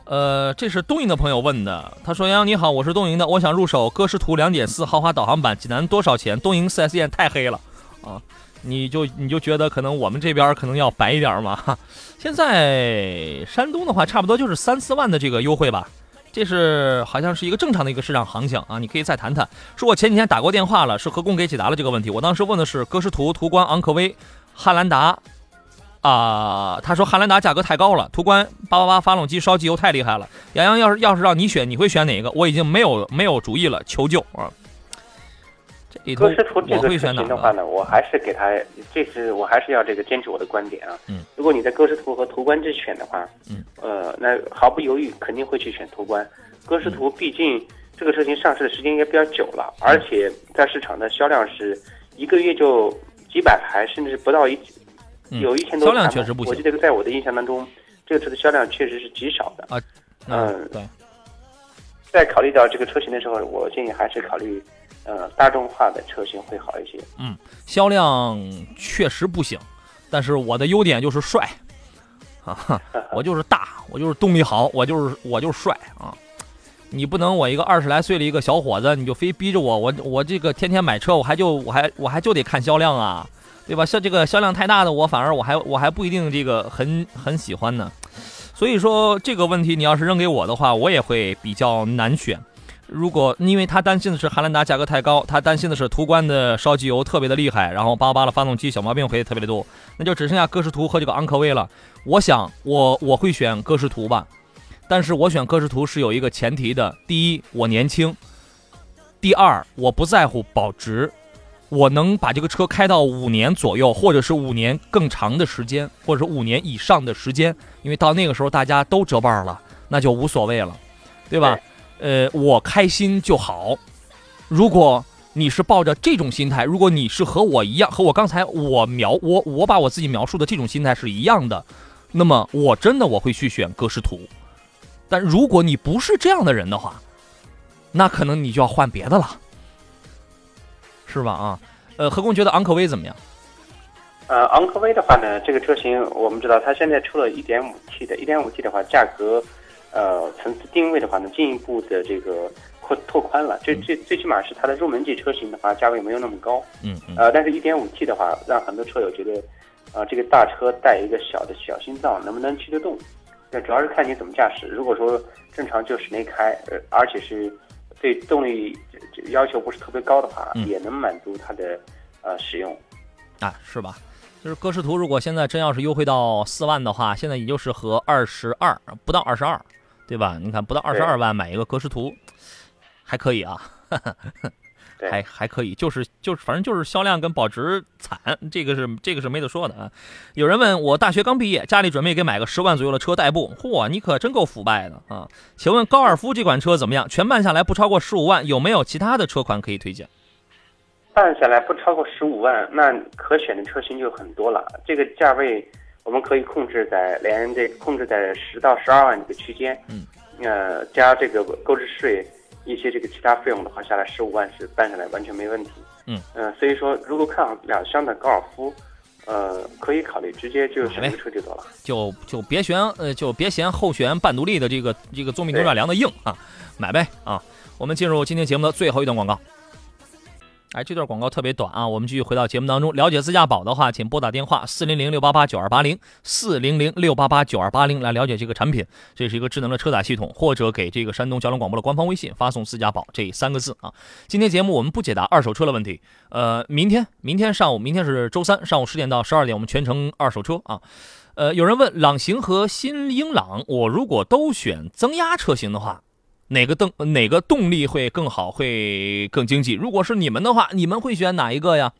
呃，这是东营的朋友问的。他说：“杨洋你好，我是东营的，我想入手歌诗图2.4豪华导航版，济南多少钱？东营 4S 店太黑了啊！你就你就觉得可能我们这边可能要白一点嘛？(laughs) 现在山东的话，差不多就是三四万的这个优惠吧。这是好像是一个正常的一个市场行情啊。你可以再谈谈。说我前几天打过电话了，是何工给解答了这个问题。我当时问的是歌诗图、途观、昂科威、汉兰达。”啊，他说汉兰达价格太高了，途观八八八发动机烧机油太厉害了。杨洋要是要是让你选，你会选哪个？我已经没有没有主意了，求救啊！这里头我会选哪的话呢？我还是给他，这是我还是要这个坚持我的观点啊。嗯。如果你在歌诗图和途观之选的话，嗯，呃，那毫不犹豫肯定会去选途观。歌诗图毕竟这个车型上市的时间也比较久了，而且在市场的销量是一个月就几百台，甚至不到一。有一千多销量确实不行。我记得在我的印象当中，这个车的销量确实是极少的啊。嗯，对。在考虑到这个车型的时候，我建议还是考虑呃大众化的车型会好一些。嗯，销量确实不行，但是我的优点就是帅 (laughs) 啊，(laughs) 我就是大，我就是动力好，我就是我就是帅啊！你不能我一个二十来岁的一个小伙子，你就非逼着我，我我这个天天买车，我还就我还我还就得看销量啊，对吧？像这个销量太大的，我反而我还我还不一定这个很很喜欢呢。所以说这个问题，你要是扔给我的话，我也会比较难选。如果因为他担心的是汉兰达价格太高，他担心的是途观的烧机油特别的厉害，然后八八的发动机小毛病会特别的多，那就只剩下歌诗图和这个昂科威了。我想我我会选歌诗图吧，但是我选歌诗图是有一个前提的：第一，我年轻；第二，我不在乎保值，我能把这个车开到五年左右，或者是五年更长的时间，或者是五年以上的时间，因为到那个时候大家都折半了，那就无所谓了，对吧？呃，我开心就好。如果你是抱着这种心态，如果你是和我一样，和我刚才我描我我把我自己描述的这种心态是一样的，那么我真的我会去选格式图。但如果你不是这样的人的话，那可能你就要换别的了，是吧？啊，呃，何工觉得昂科威怎么样？呃，昂科威的话呢，这个车型我们知道，它现在出了 1.5T 的，1.5T 的话价格，呃，层次定位的话呢，进一步的这个扩拓宽了。最最最起码是它的入门级车型的话，价位没有那么高。嗯嗯。呃，但是 1.5T 的话，让很多车友觉得，啊，这个大车带一个小的小心脏，能不能骑得动？那主要是看你怎么驾驶。如果说正常就室内开，呃，而且是对动力要求不是特别高的话，嗯也能满足它的呃使用。啊，是吧？就是歌诗图，如果现在真要是优惠到四万的话，现在也就是和二十二不到二十二，对吧？你看不到二十二万买一个格诗图，还可以啊，还还可以，就是就是反正就是销量跟保值惨，这个是这个是没得说的啊。有人问我大学刚毕业，家里准备给买个十万左右的车代步，嚯，你可真够腐败的啊！请问高尔夫这款车怎么样？全办下来不超过十五万，有没有其他的车款可以推荐？办下来不超过十五万，那可选的车型就很多了。这个价位我们可以控制在连这控制在十到十二万这个区间。嗯，呃，加这个购置税一些这个其他费用的话，下来十五万是办下来完全没问题。嗯，呃，所以说如果看好两厢的高尔夫，呃，可以考虑直接就选这个车就得了。就就别嫌呃，就别嫌后悬半独立的这个这个纵臂扭转梁的硬啊，买呗啊！我们进入今天节目的最后一段广告。哎，这段广告特别短啊！我们继续回到节目当中。了解自驾宝的话，请拨打电话四零零六八八九二八零四零零六八八九二八零来了解这个产品。这是一个智能的车载系统，或者给这个山东交通广播的官方微信发送“自驾宝”这三个字啊。今天节目我们不解答二手车的问题。呃，明天明天上午，明天是周三上午十点到十二点，我们全程二手车啊。呃，有人问朗行和新英朗，我如果都选增压车型的话，哪个动哪个动力会更好，会更经济？如果是你们的话，你们会选哪一个呀？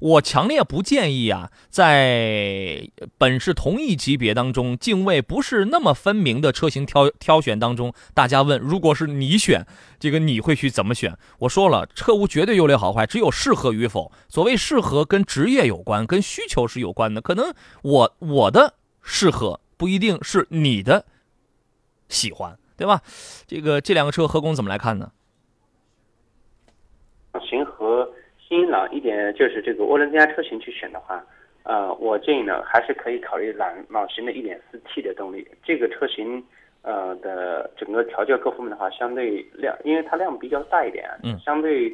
我强烈不建议啊，在本是同一级别当中，敬畏不是那么分明的车型挑挑选当中，大家问，如果是你选这个，你会去怎么选？我说了，车无绝对优劣好坏，只有适合与否。所谓适合，跟职业有关，跟需求是有关的。可能我我的适合不一定是你的喜欢。对吧？这个这两个车，合工怎么来看呢？朗行和新英朗一点就是这个涡轮增压车型去选的话，呃，我建议呢还是可以考虑朗朗行的一点四 T 的动力。这个车型呃的整个调教各方面的话，相对量，因为它量比较大一点，嗯，相对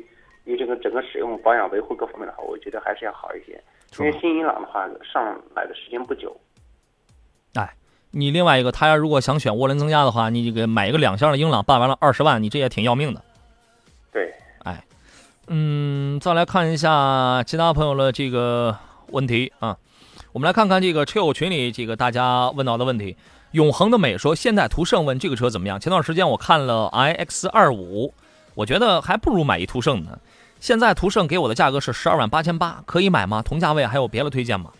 于这个整个使用、保养、维护各方面的话，我觉得还是要好一些。因为新英朗的话上来的时间不久。哎。你另外一个，他要如果想选涡轮增压的话，你这个买一个两厢的英朗，办完了二十万，你这也挺要命的。对，哎，嗯，再来看一下其他朋友的这个问题啊。我们来看看这个车友群里这个大家问到的问题。永恒的美说，现代途胜问这个车怎么样？前段时间我看了 iX 二五，我觉得还不如买一途胜呢。现在途胜给我的价格是十二万八千八，可以买吗？同价位还有别的推荐吗？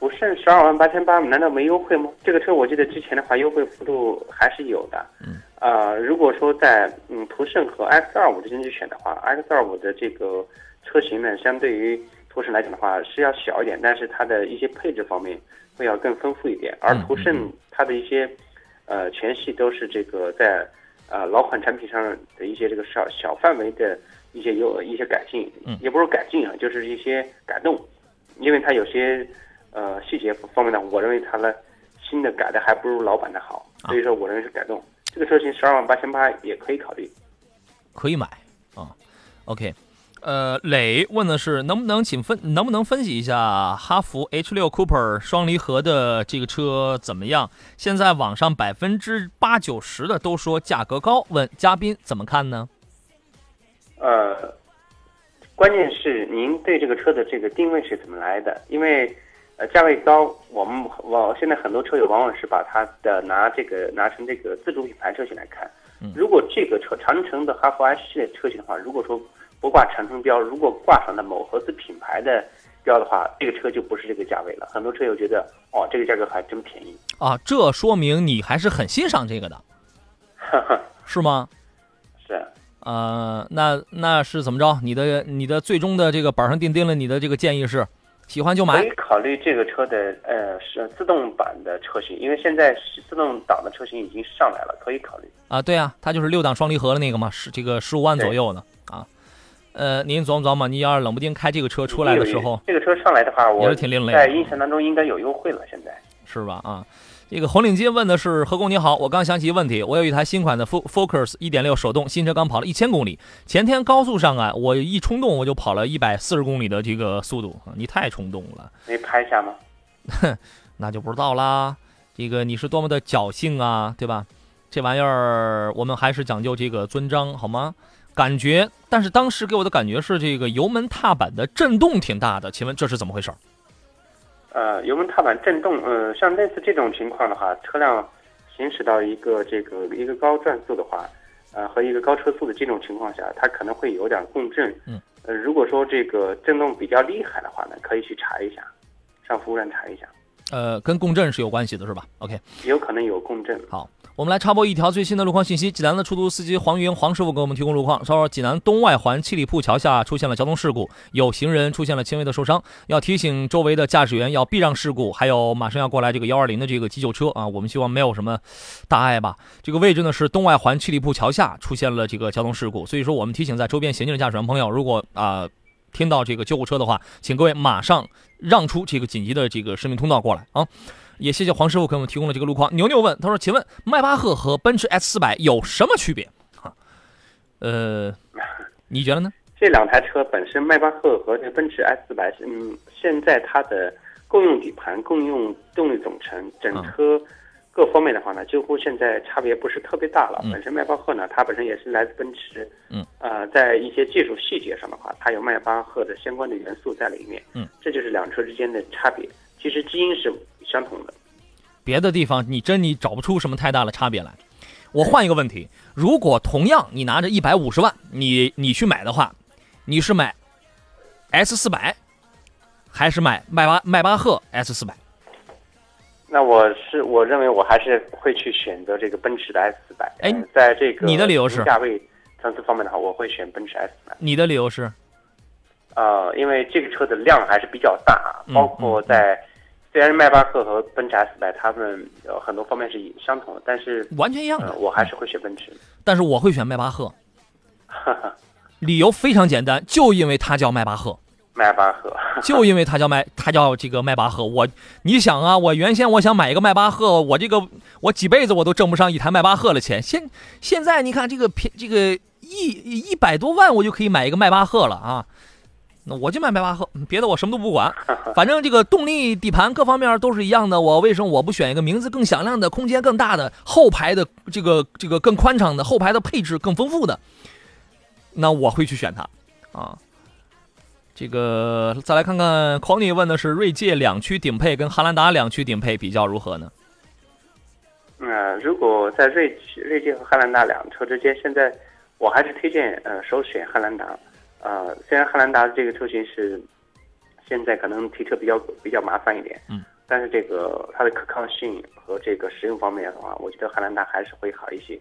途胜十二万八千八，难道没优惠吗？这个车我记得之前的话优惠幅度还是有的。嗯。呃，如果说在嗯途胜和 X 二五之间去选的话，X 二五的这个车型呢，相对于途胜来讲的话是要小一点，但是它的一些配置方面会要更丰富一点。而途胜它的一些呃全系都是这个在呃老款产品上的一些这个小小范围的一些有一些改进，也不是改进啊，就是一些改动，因为它有些。呃，细节方面呢，我认为它的新的改的还不如老版的好，啊所以说我认为是改动。这个车型十二万八千八也可以考虑。可以买啊。OK，呃，磊问的是能不能请分能不能分析一下哈弗 H 六 Cooper 双离合的这个车怎么样？现在网上百分之八九十的都说价格高，问嘉宾怎么看呢？呃，关键是您对这个车的这个定位是怎么来的？因为呃价位高，我们往现在很多车友往往是把它的拿这个拿成这个自主品牌车型来看。如果这个车长城的哈弗 H 系列车型的话，如果说不挂长城标，如果挂上了某合资品牌的标的话，这个车就不是这个价位了。很多车友觉得哦，这个价格还真便宜。啊，这说明你还是很欣赏这个的，(laughs) 是吗？是。呃，那那是怎么着？你的你的最终的这个板上钉钉了，你的这个建议是，喜欢就买可以。考虑这个车的呃是自动版的车型，因为现在是自动挡的车型已经上来了，可以考虑。啊，对啊，它就是六档双离合的那个嘛，是这个十五万左右的啊。呃，您琢磨琢磨，您要是冷不丁开这个车出来的时候，这个车上来的话，我也是挺另类的在印象当中应该有优惠了。现在是吧？啊，这个红领巾问的是何工你好，我刚想起一个问题，我有一台新款的 Fo- Focus 1.6手动新车，刚跑了一千公里，前天高速上啊，我一冲动我就跑了一百四十公里的这个速度，啊你太冲动了，可以拍一下吗？哼，(laughs) 那就不知道啦。这个你是多么的侥幸啊，对吧？这玩意儿我们还是讲究这个尊章，好吗？感觉，但是当时给我的感觉是这个油门踏板的震动挺大的，请问这是怎么回事？呃，油门踏板震动，呃，像类似这种情况的话，车辆行驶到一个这个一个高转速的话，呃，和一个高车速的这种情况下，它可能会有点共振。嗯。呃，如果说这个震动比较厉害的话呢，可以去查一下，上服务站查一下，呃，跟共振是有关系的，是吧？OK。有可能有共振。好，我们来插播一条最新的路况信息。济南的出租司机黄云黄师傅给我们提供路况，说济南东外环七里铺桥下出现了交通事故，有行人出现了轻微的受伤，要提醒周围的驾驶员要避让事故，还有马上要过来这个幺二零的这个急救车啊，我们希望没有什么大碍吧。这个位置呢是东外环七里铺桥下出现了这个交通事故，所以说我们提醒在周边行进的驾驶员朋友，如果啊、听到这个救护车的话，请各位马上让出这个紧急的这个生命通道过来啊。也谢谢黄师傅给我们提供了这个路况。牛牛问他说：“请问迈巴赫和奔驰 S 四百有什么区别？”哈，呃，你觉得呢？这两台车本身，迈巴赫和这个奔驰 S 四百，嗯，现在它的共用底盘、共用动力总成，整车各方面的话呢，几乎现在差别不是特别大了。嗯本身迈巴赫呢，它本身也是来自奔驰，嗯，呃，在一些技术细节上的话，它有迈巴赫的相关的元素在里面，嗯，这就是两车之间的差别。其实基因是相同的。别的地方你真你找不出什么太大的差别来。我换一个问题，如果同样你拿着一百五十万，你你去买的话，你是买 S 四百，还是买迈巴迈巴赫 S 四百？那我是我认为我还是会去选择这个奔驰的 S 四百。哎呃在这个你的理由是价位层次方面的话，我会选奔驰 S 四百。你的理由是？呃，因为这个车的量还是比较大，嗯包括在、虽然迈巴赫和奔驰 S 百它们呃很多方面是相同的，但是完全一样的呃我还是会选奔驰。但是我会选迈巴赫，理由非常简单，就因为它叫迈巴赫。迈巴赫，就因为它叫迈，它叫这个迈巴赫。我，你想啊，我原先我想买一个迈巴赫，我这个我几辈子我都挣不上一台迈巴赫的钱。现现在你看这个便这个一一百多万，我就可以买一个迈巴赫了啊。那我就买迈巴赫，别的我什么都不管，反正这个动力、底盘各方面都是一样的。我为什么我不选一个名字更响亮的、空间更大的、后排的这个这个更宽敞的、后排的配置更丰富的？那我会去选它啊。这个再来看看 Conny 问的是锐界两驱顶配跟汉兰达两驱顶配比较如何呢？呃，如果在锐锐界和汉兰达两车之间，现在我还是推荐呃首选汉兰达。呃，虽然汉兰达的这个车型是现在可能提车比较比较麻烦一点，嗯，但是这个它的可靠性和这个实用方面的话，我觉得汉兰达还是会好一些。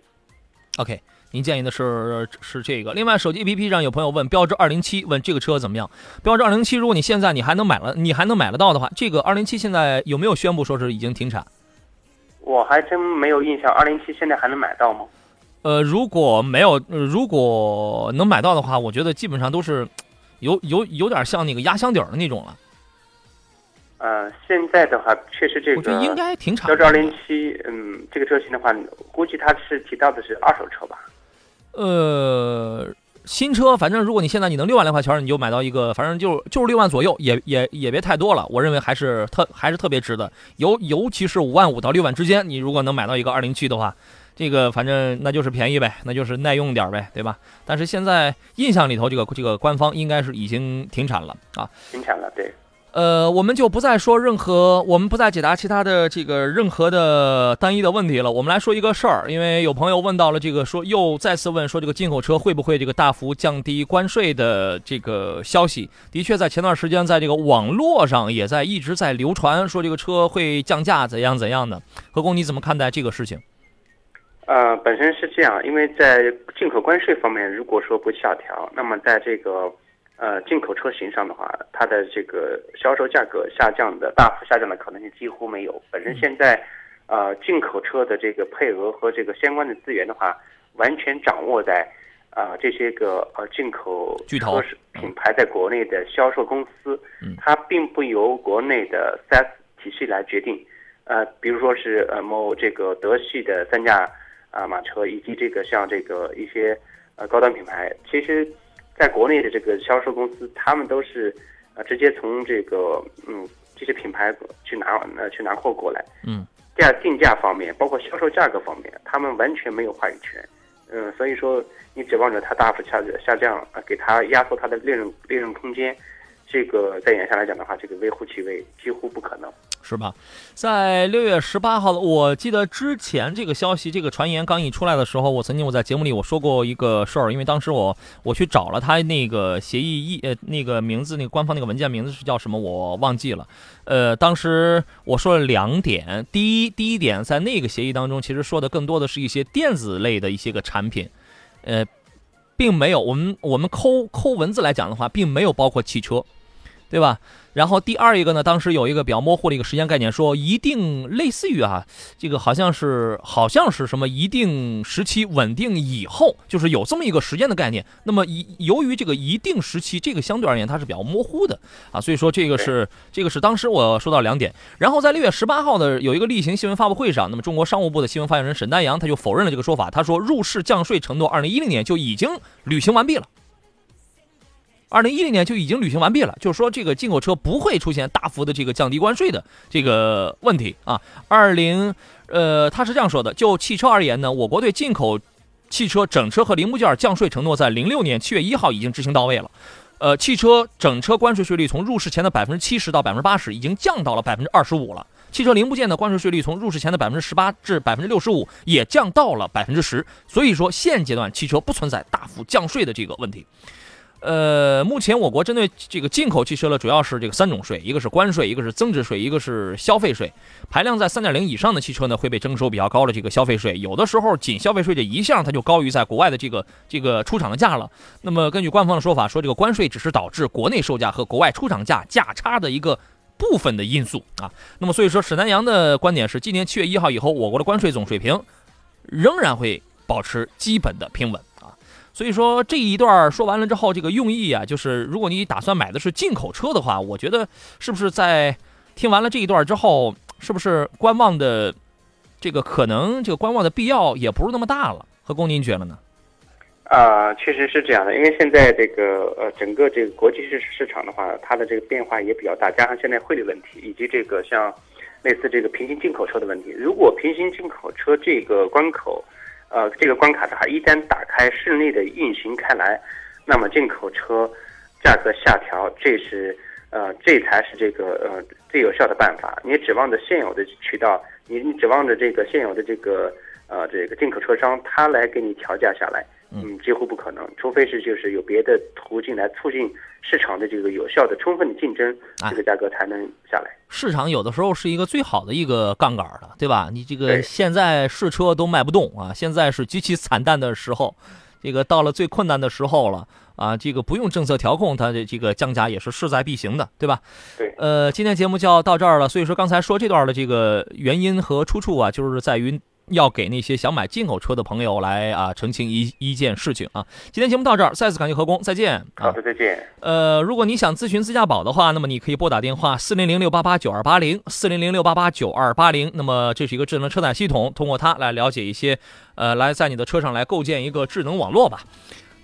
OK，您建议的是是这个。另外，手机 APP 上有朋友问标致二零七，问这个车怎么样？标致二零七，如果你现在你还能买了，你还能买得到的话，这个二零七现在有没有宣布说是已经停产？我还真没有印象，二零七现在还能买到吗？呃，如果没有，呃如果能买到的话，我觉得基本上都是 (tsk) 有有有点像那个压箱底儿的那种了。呃，现在的话，确实这个我觉得应该停产标致二零七，嗯，这个车型的话，估计它是提到的是二手车吧？呃，新车，反正如果你现在你能六万来块钱，你就买到一个，反正就就是六万左右，也也也别太多了。我认为还是特还是特别值的，尤尤其是五万五到六万之间，你如果能买到一个二零七的话，这个反正那就是便宜呗，那就是耐用点呗，对吧？但是现在印象里头，这个这个官方应该是已经停产了啊。停产了，对。呃，我们就不再说任何，我们不再解答其他的这个任何的单一的问题了。我们来说一个事儿，因为有朋友问到了这个，说又再次问说这个进口车会不会这个大幅降低关税的这个消息。的确，在前段时间，在这个网络上也在一直在流传，说这个车会降价怎样怎样的。何工，你怎么看待这个事情？呃，本身是这样，因为在进口关税方面，如果说不下调，那么在这个。呃，进口车型上的话，它的这个销售价格下降的大幅下降的可能性几乎没有。本身现在，呃，进口车的这个配额和这个相关的资源的话，完全掌握在，啊，这些个呃进口巨头品牌在国内的销售公司，它并不由国内的 4S 体系来决定。呃，比如说是呃某这个德系的三驾啊马车，以及这个像这个一些呃高端品牌，其实。在国内的这个销售公司，他们都是，呃，直接从这个嗯这些品牌去拿呃去拿货过来。嗯。价定价方面，包括销售价格方面，他们完全没有话语权。嗯，所以说你指望着它大幅下下降啊，给它压缩它的利润利润空间，这个在眼下来讲的话，这个微乎其微，几乎不可能。是吧？在六月十八号的，我记得之前这个消息，这个传言刚一出来的时候，我曾经我在节目里我说过一个事儿，因为当时我我去找了他那个协议一呃那个名字，那个官方那个文件名字是叫什么，我忘记了。呃，当时我说了两点，第一第一点，在那个协议当中，其实说的更多的是一些电子类的一些个产品，呃，并没有我们我们抠抠文字来讲的话，并没有包括汽车，对吧？然后第二一个呢，当时有一个比较模糊的一个时间概念，说一定类似于啊，这个好像是好像是什么一定时期稳定以后，就是有这么一个时间的概念。那么一由于这个一定时期，这个相对而言它是比较模糊的啊，所以说这个是这个是当时我说到两点。然后在六月十八号的有一个例行新闻发布会上，那么中国商务部的新闻发言人沈丹阳他就否认了这个说法，他说入市降税承诺二零一零年就已经履行完毕了。二零一零年就已经履行完毕了，就是说这个进口车不会出现大幅的这个降低关税的这个问题啊。二零，呃，他是这样说的：就汽车而言呢，我国对进口汽车整车和零部件降税承诺在零六年七月一号已经执行到位了。呃，汽车整车关税税率从入市前的百分之七十到百分之八十，已经降到了百分之二十五了。汽车零部件的关税税率从入市前的百分之十八至百分之六十五，也降到了百分之十。所以说，现阶段汽车不存在大幅降税的这个问题。呃，目前我国针对这个进口汽车呢，主要是这个三种税，一个是关税，一个是增值税，一个是消费税。排量在三点零以上的汽车呢，会被征收比较高的这个消费税。有的时候，仅消费税这一项，它就高于在国外的这个这个出厂的价了。那么，根据官方的说法，说这个关税只是导致国内售价和国外出厂价价差的一个部分的因素啊。那么，所以说沈南阳的观点是，今年七月一号以后，我国的关税总水平仍然会保持基本的平稳。所以说这一段说完了之后，这个用意啊，就是如果你打算买的是进口车的话，我觉得是不是在听完了这一段之后，是不是观望的这个可能，这个观望的必要也不是那么大了？何工，您觉得呢？啊，确实是这样的，因为现在这个呃整个这个国际市市场的话，它的这个变化也比较大，加上现在汇率问题，以及这个像类似这个平行进口车的问题，如果平行进口车这个关口。呃，这个关卡的话，一旦打开顺利的运行开来，那么进口车价格下调，这是呃，这才是这个呃最有效的办法。你指望着现有的渠道，你你指望着这个现有的这个呃这个进口车商，他来给你调价下来，嗯，几乎不可能。除非是就是有别的途径来促进市场的这个有效的、充分的竞争，这个价格才能下来。市场有的时候是一个最好的一个杠杆了，对吧？你这个现在试车都卖不动啊，现在是极其惨淡的时候，这个到了最困难的时候了啊，这个不用政策调控，它的这个降价也是势在必行的，对吧？对。呃，今天节目就要到这儿了，所以说刚才说这段的这个原因和出处啊，就是在于要给那些想买进口车的朋友来啊澄清一一件事情啊。今天节目到这儿，再次感谢何工，再见。好的，再见。呃，如果你想咨询自驾宝的话，那么你可以拨打电话四零零六八八九二八零四零零六八八九二八零。那么这是一个智能车载系统，通过它来了解一些，呃，来在你的车上来构建一个智能网络吧。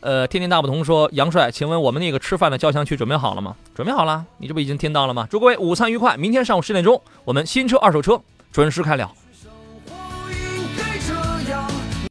呃，天天大不同说，杨帅，请问我们那个吃饭的交响曲准备好了吗？准备好了，你这不已经听到了吗？祝各位午餐愉快，明天上午十点钟，我们新车二手车准时开了。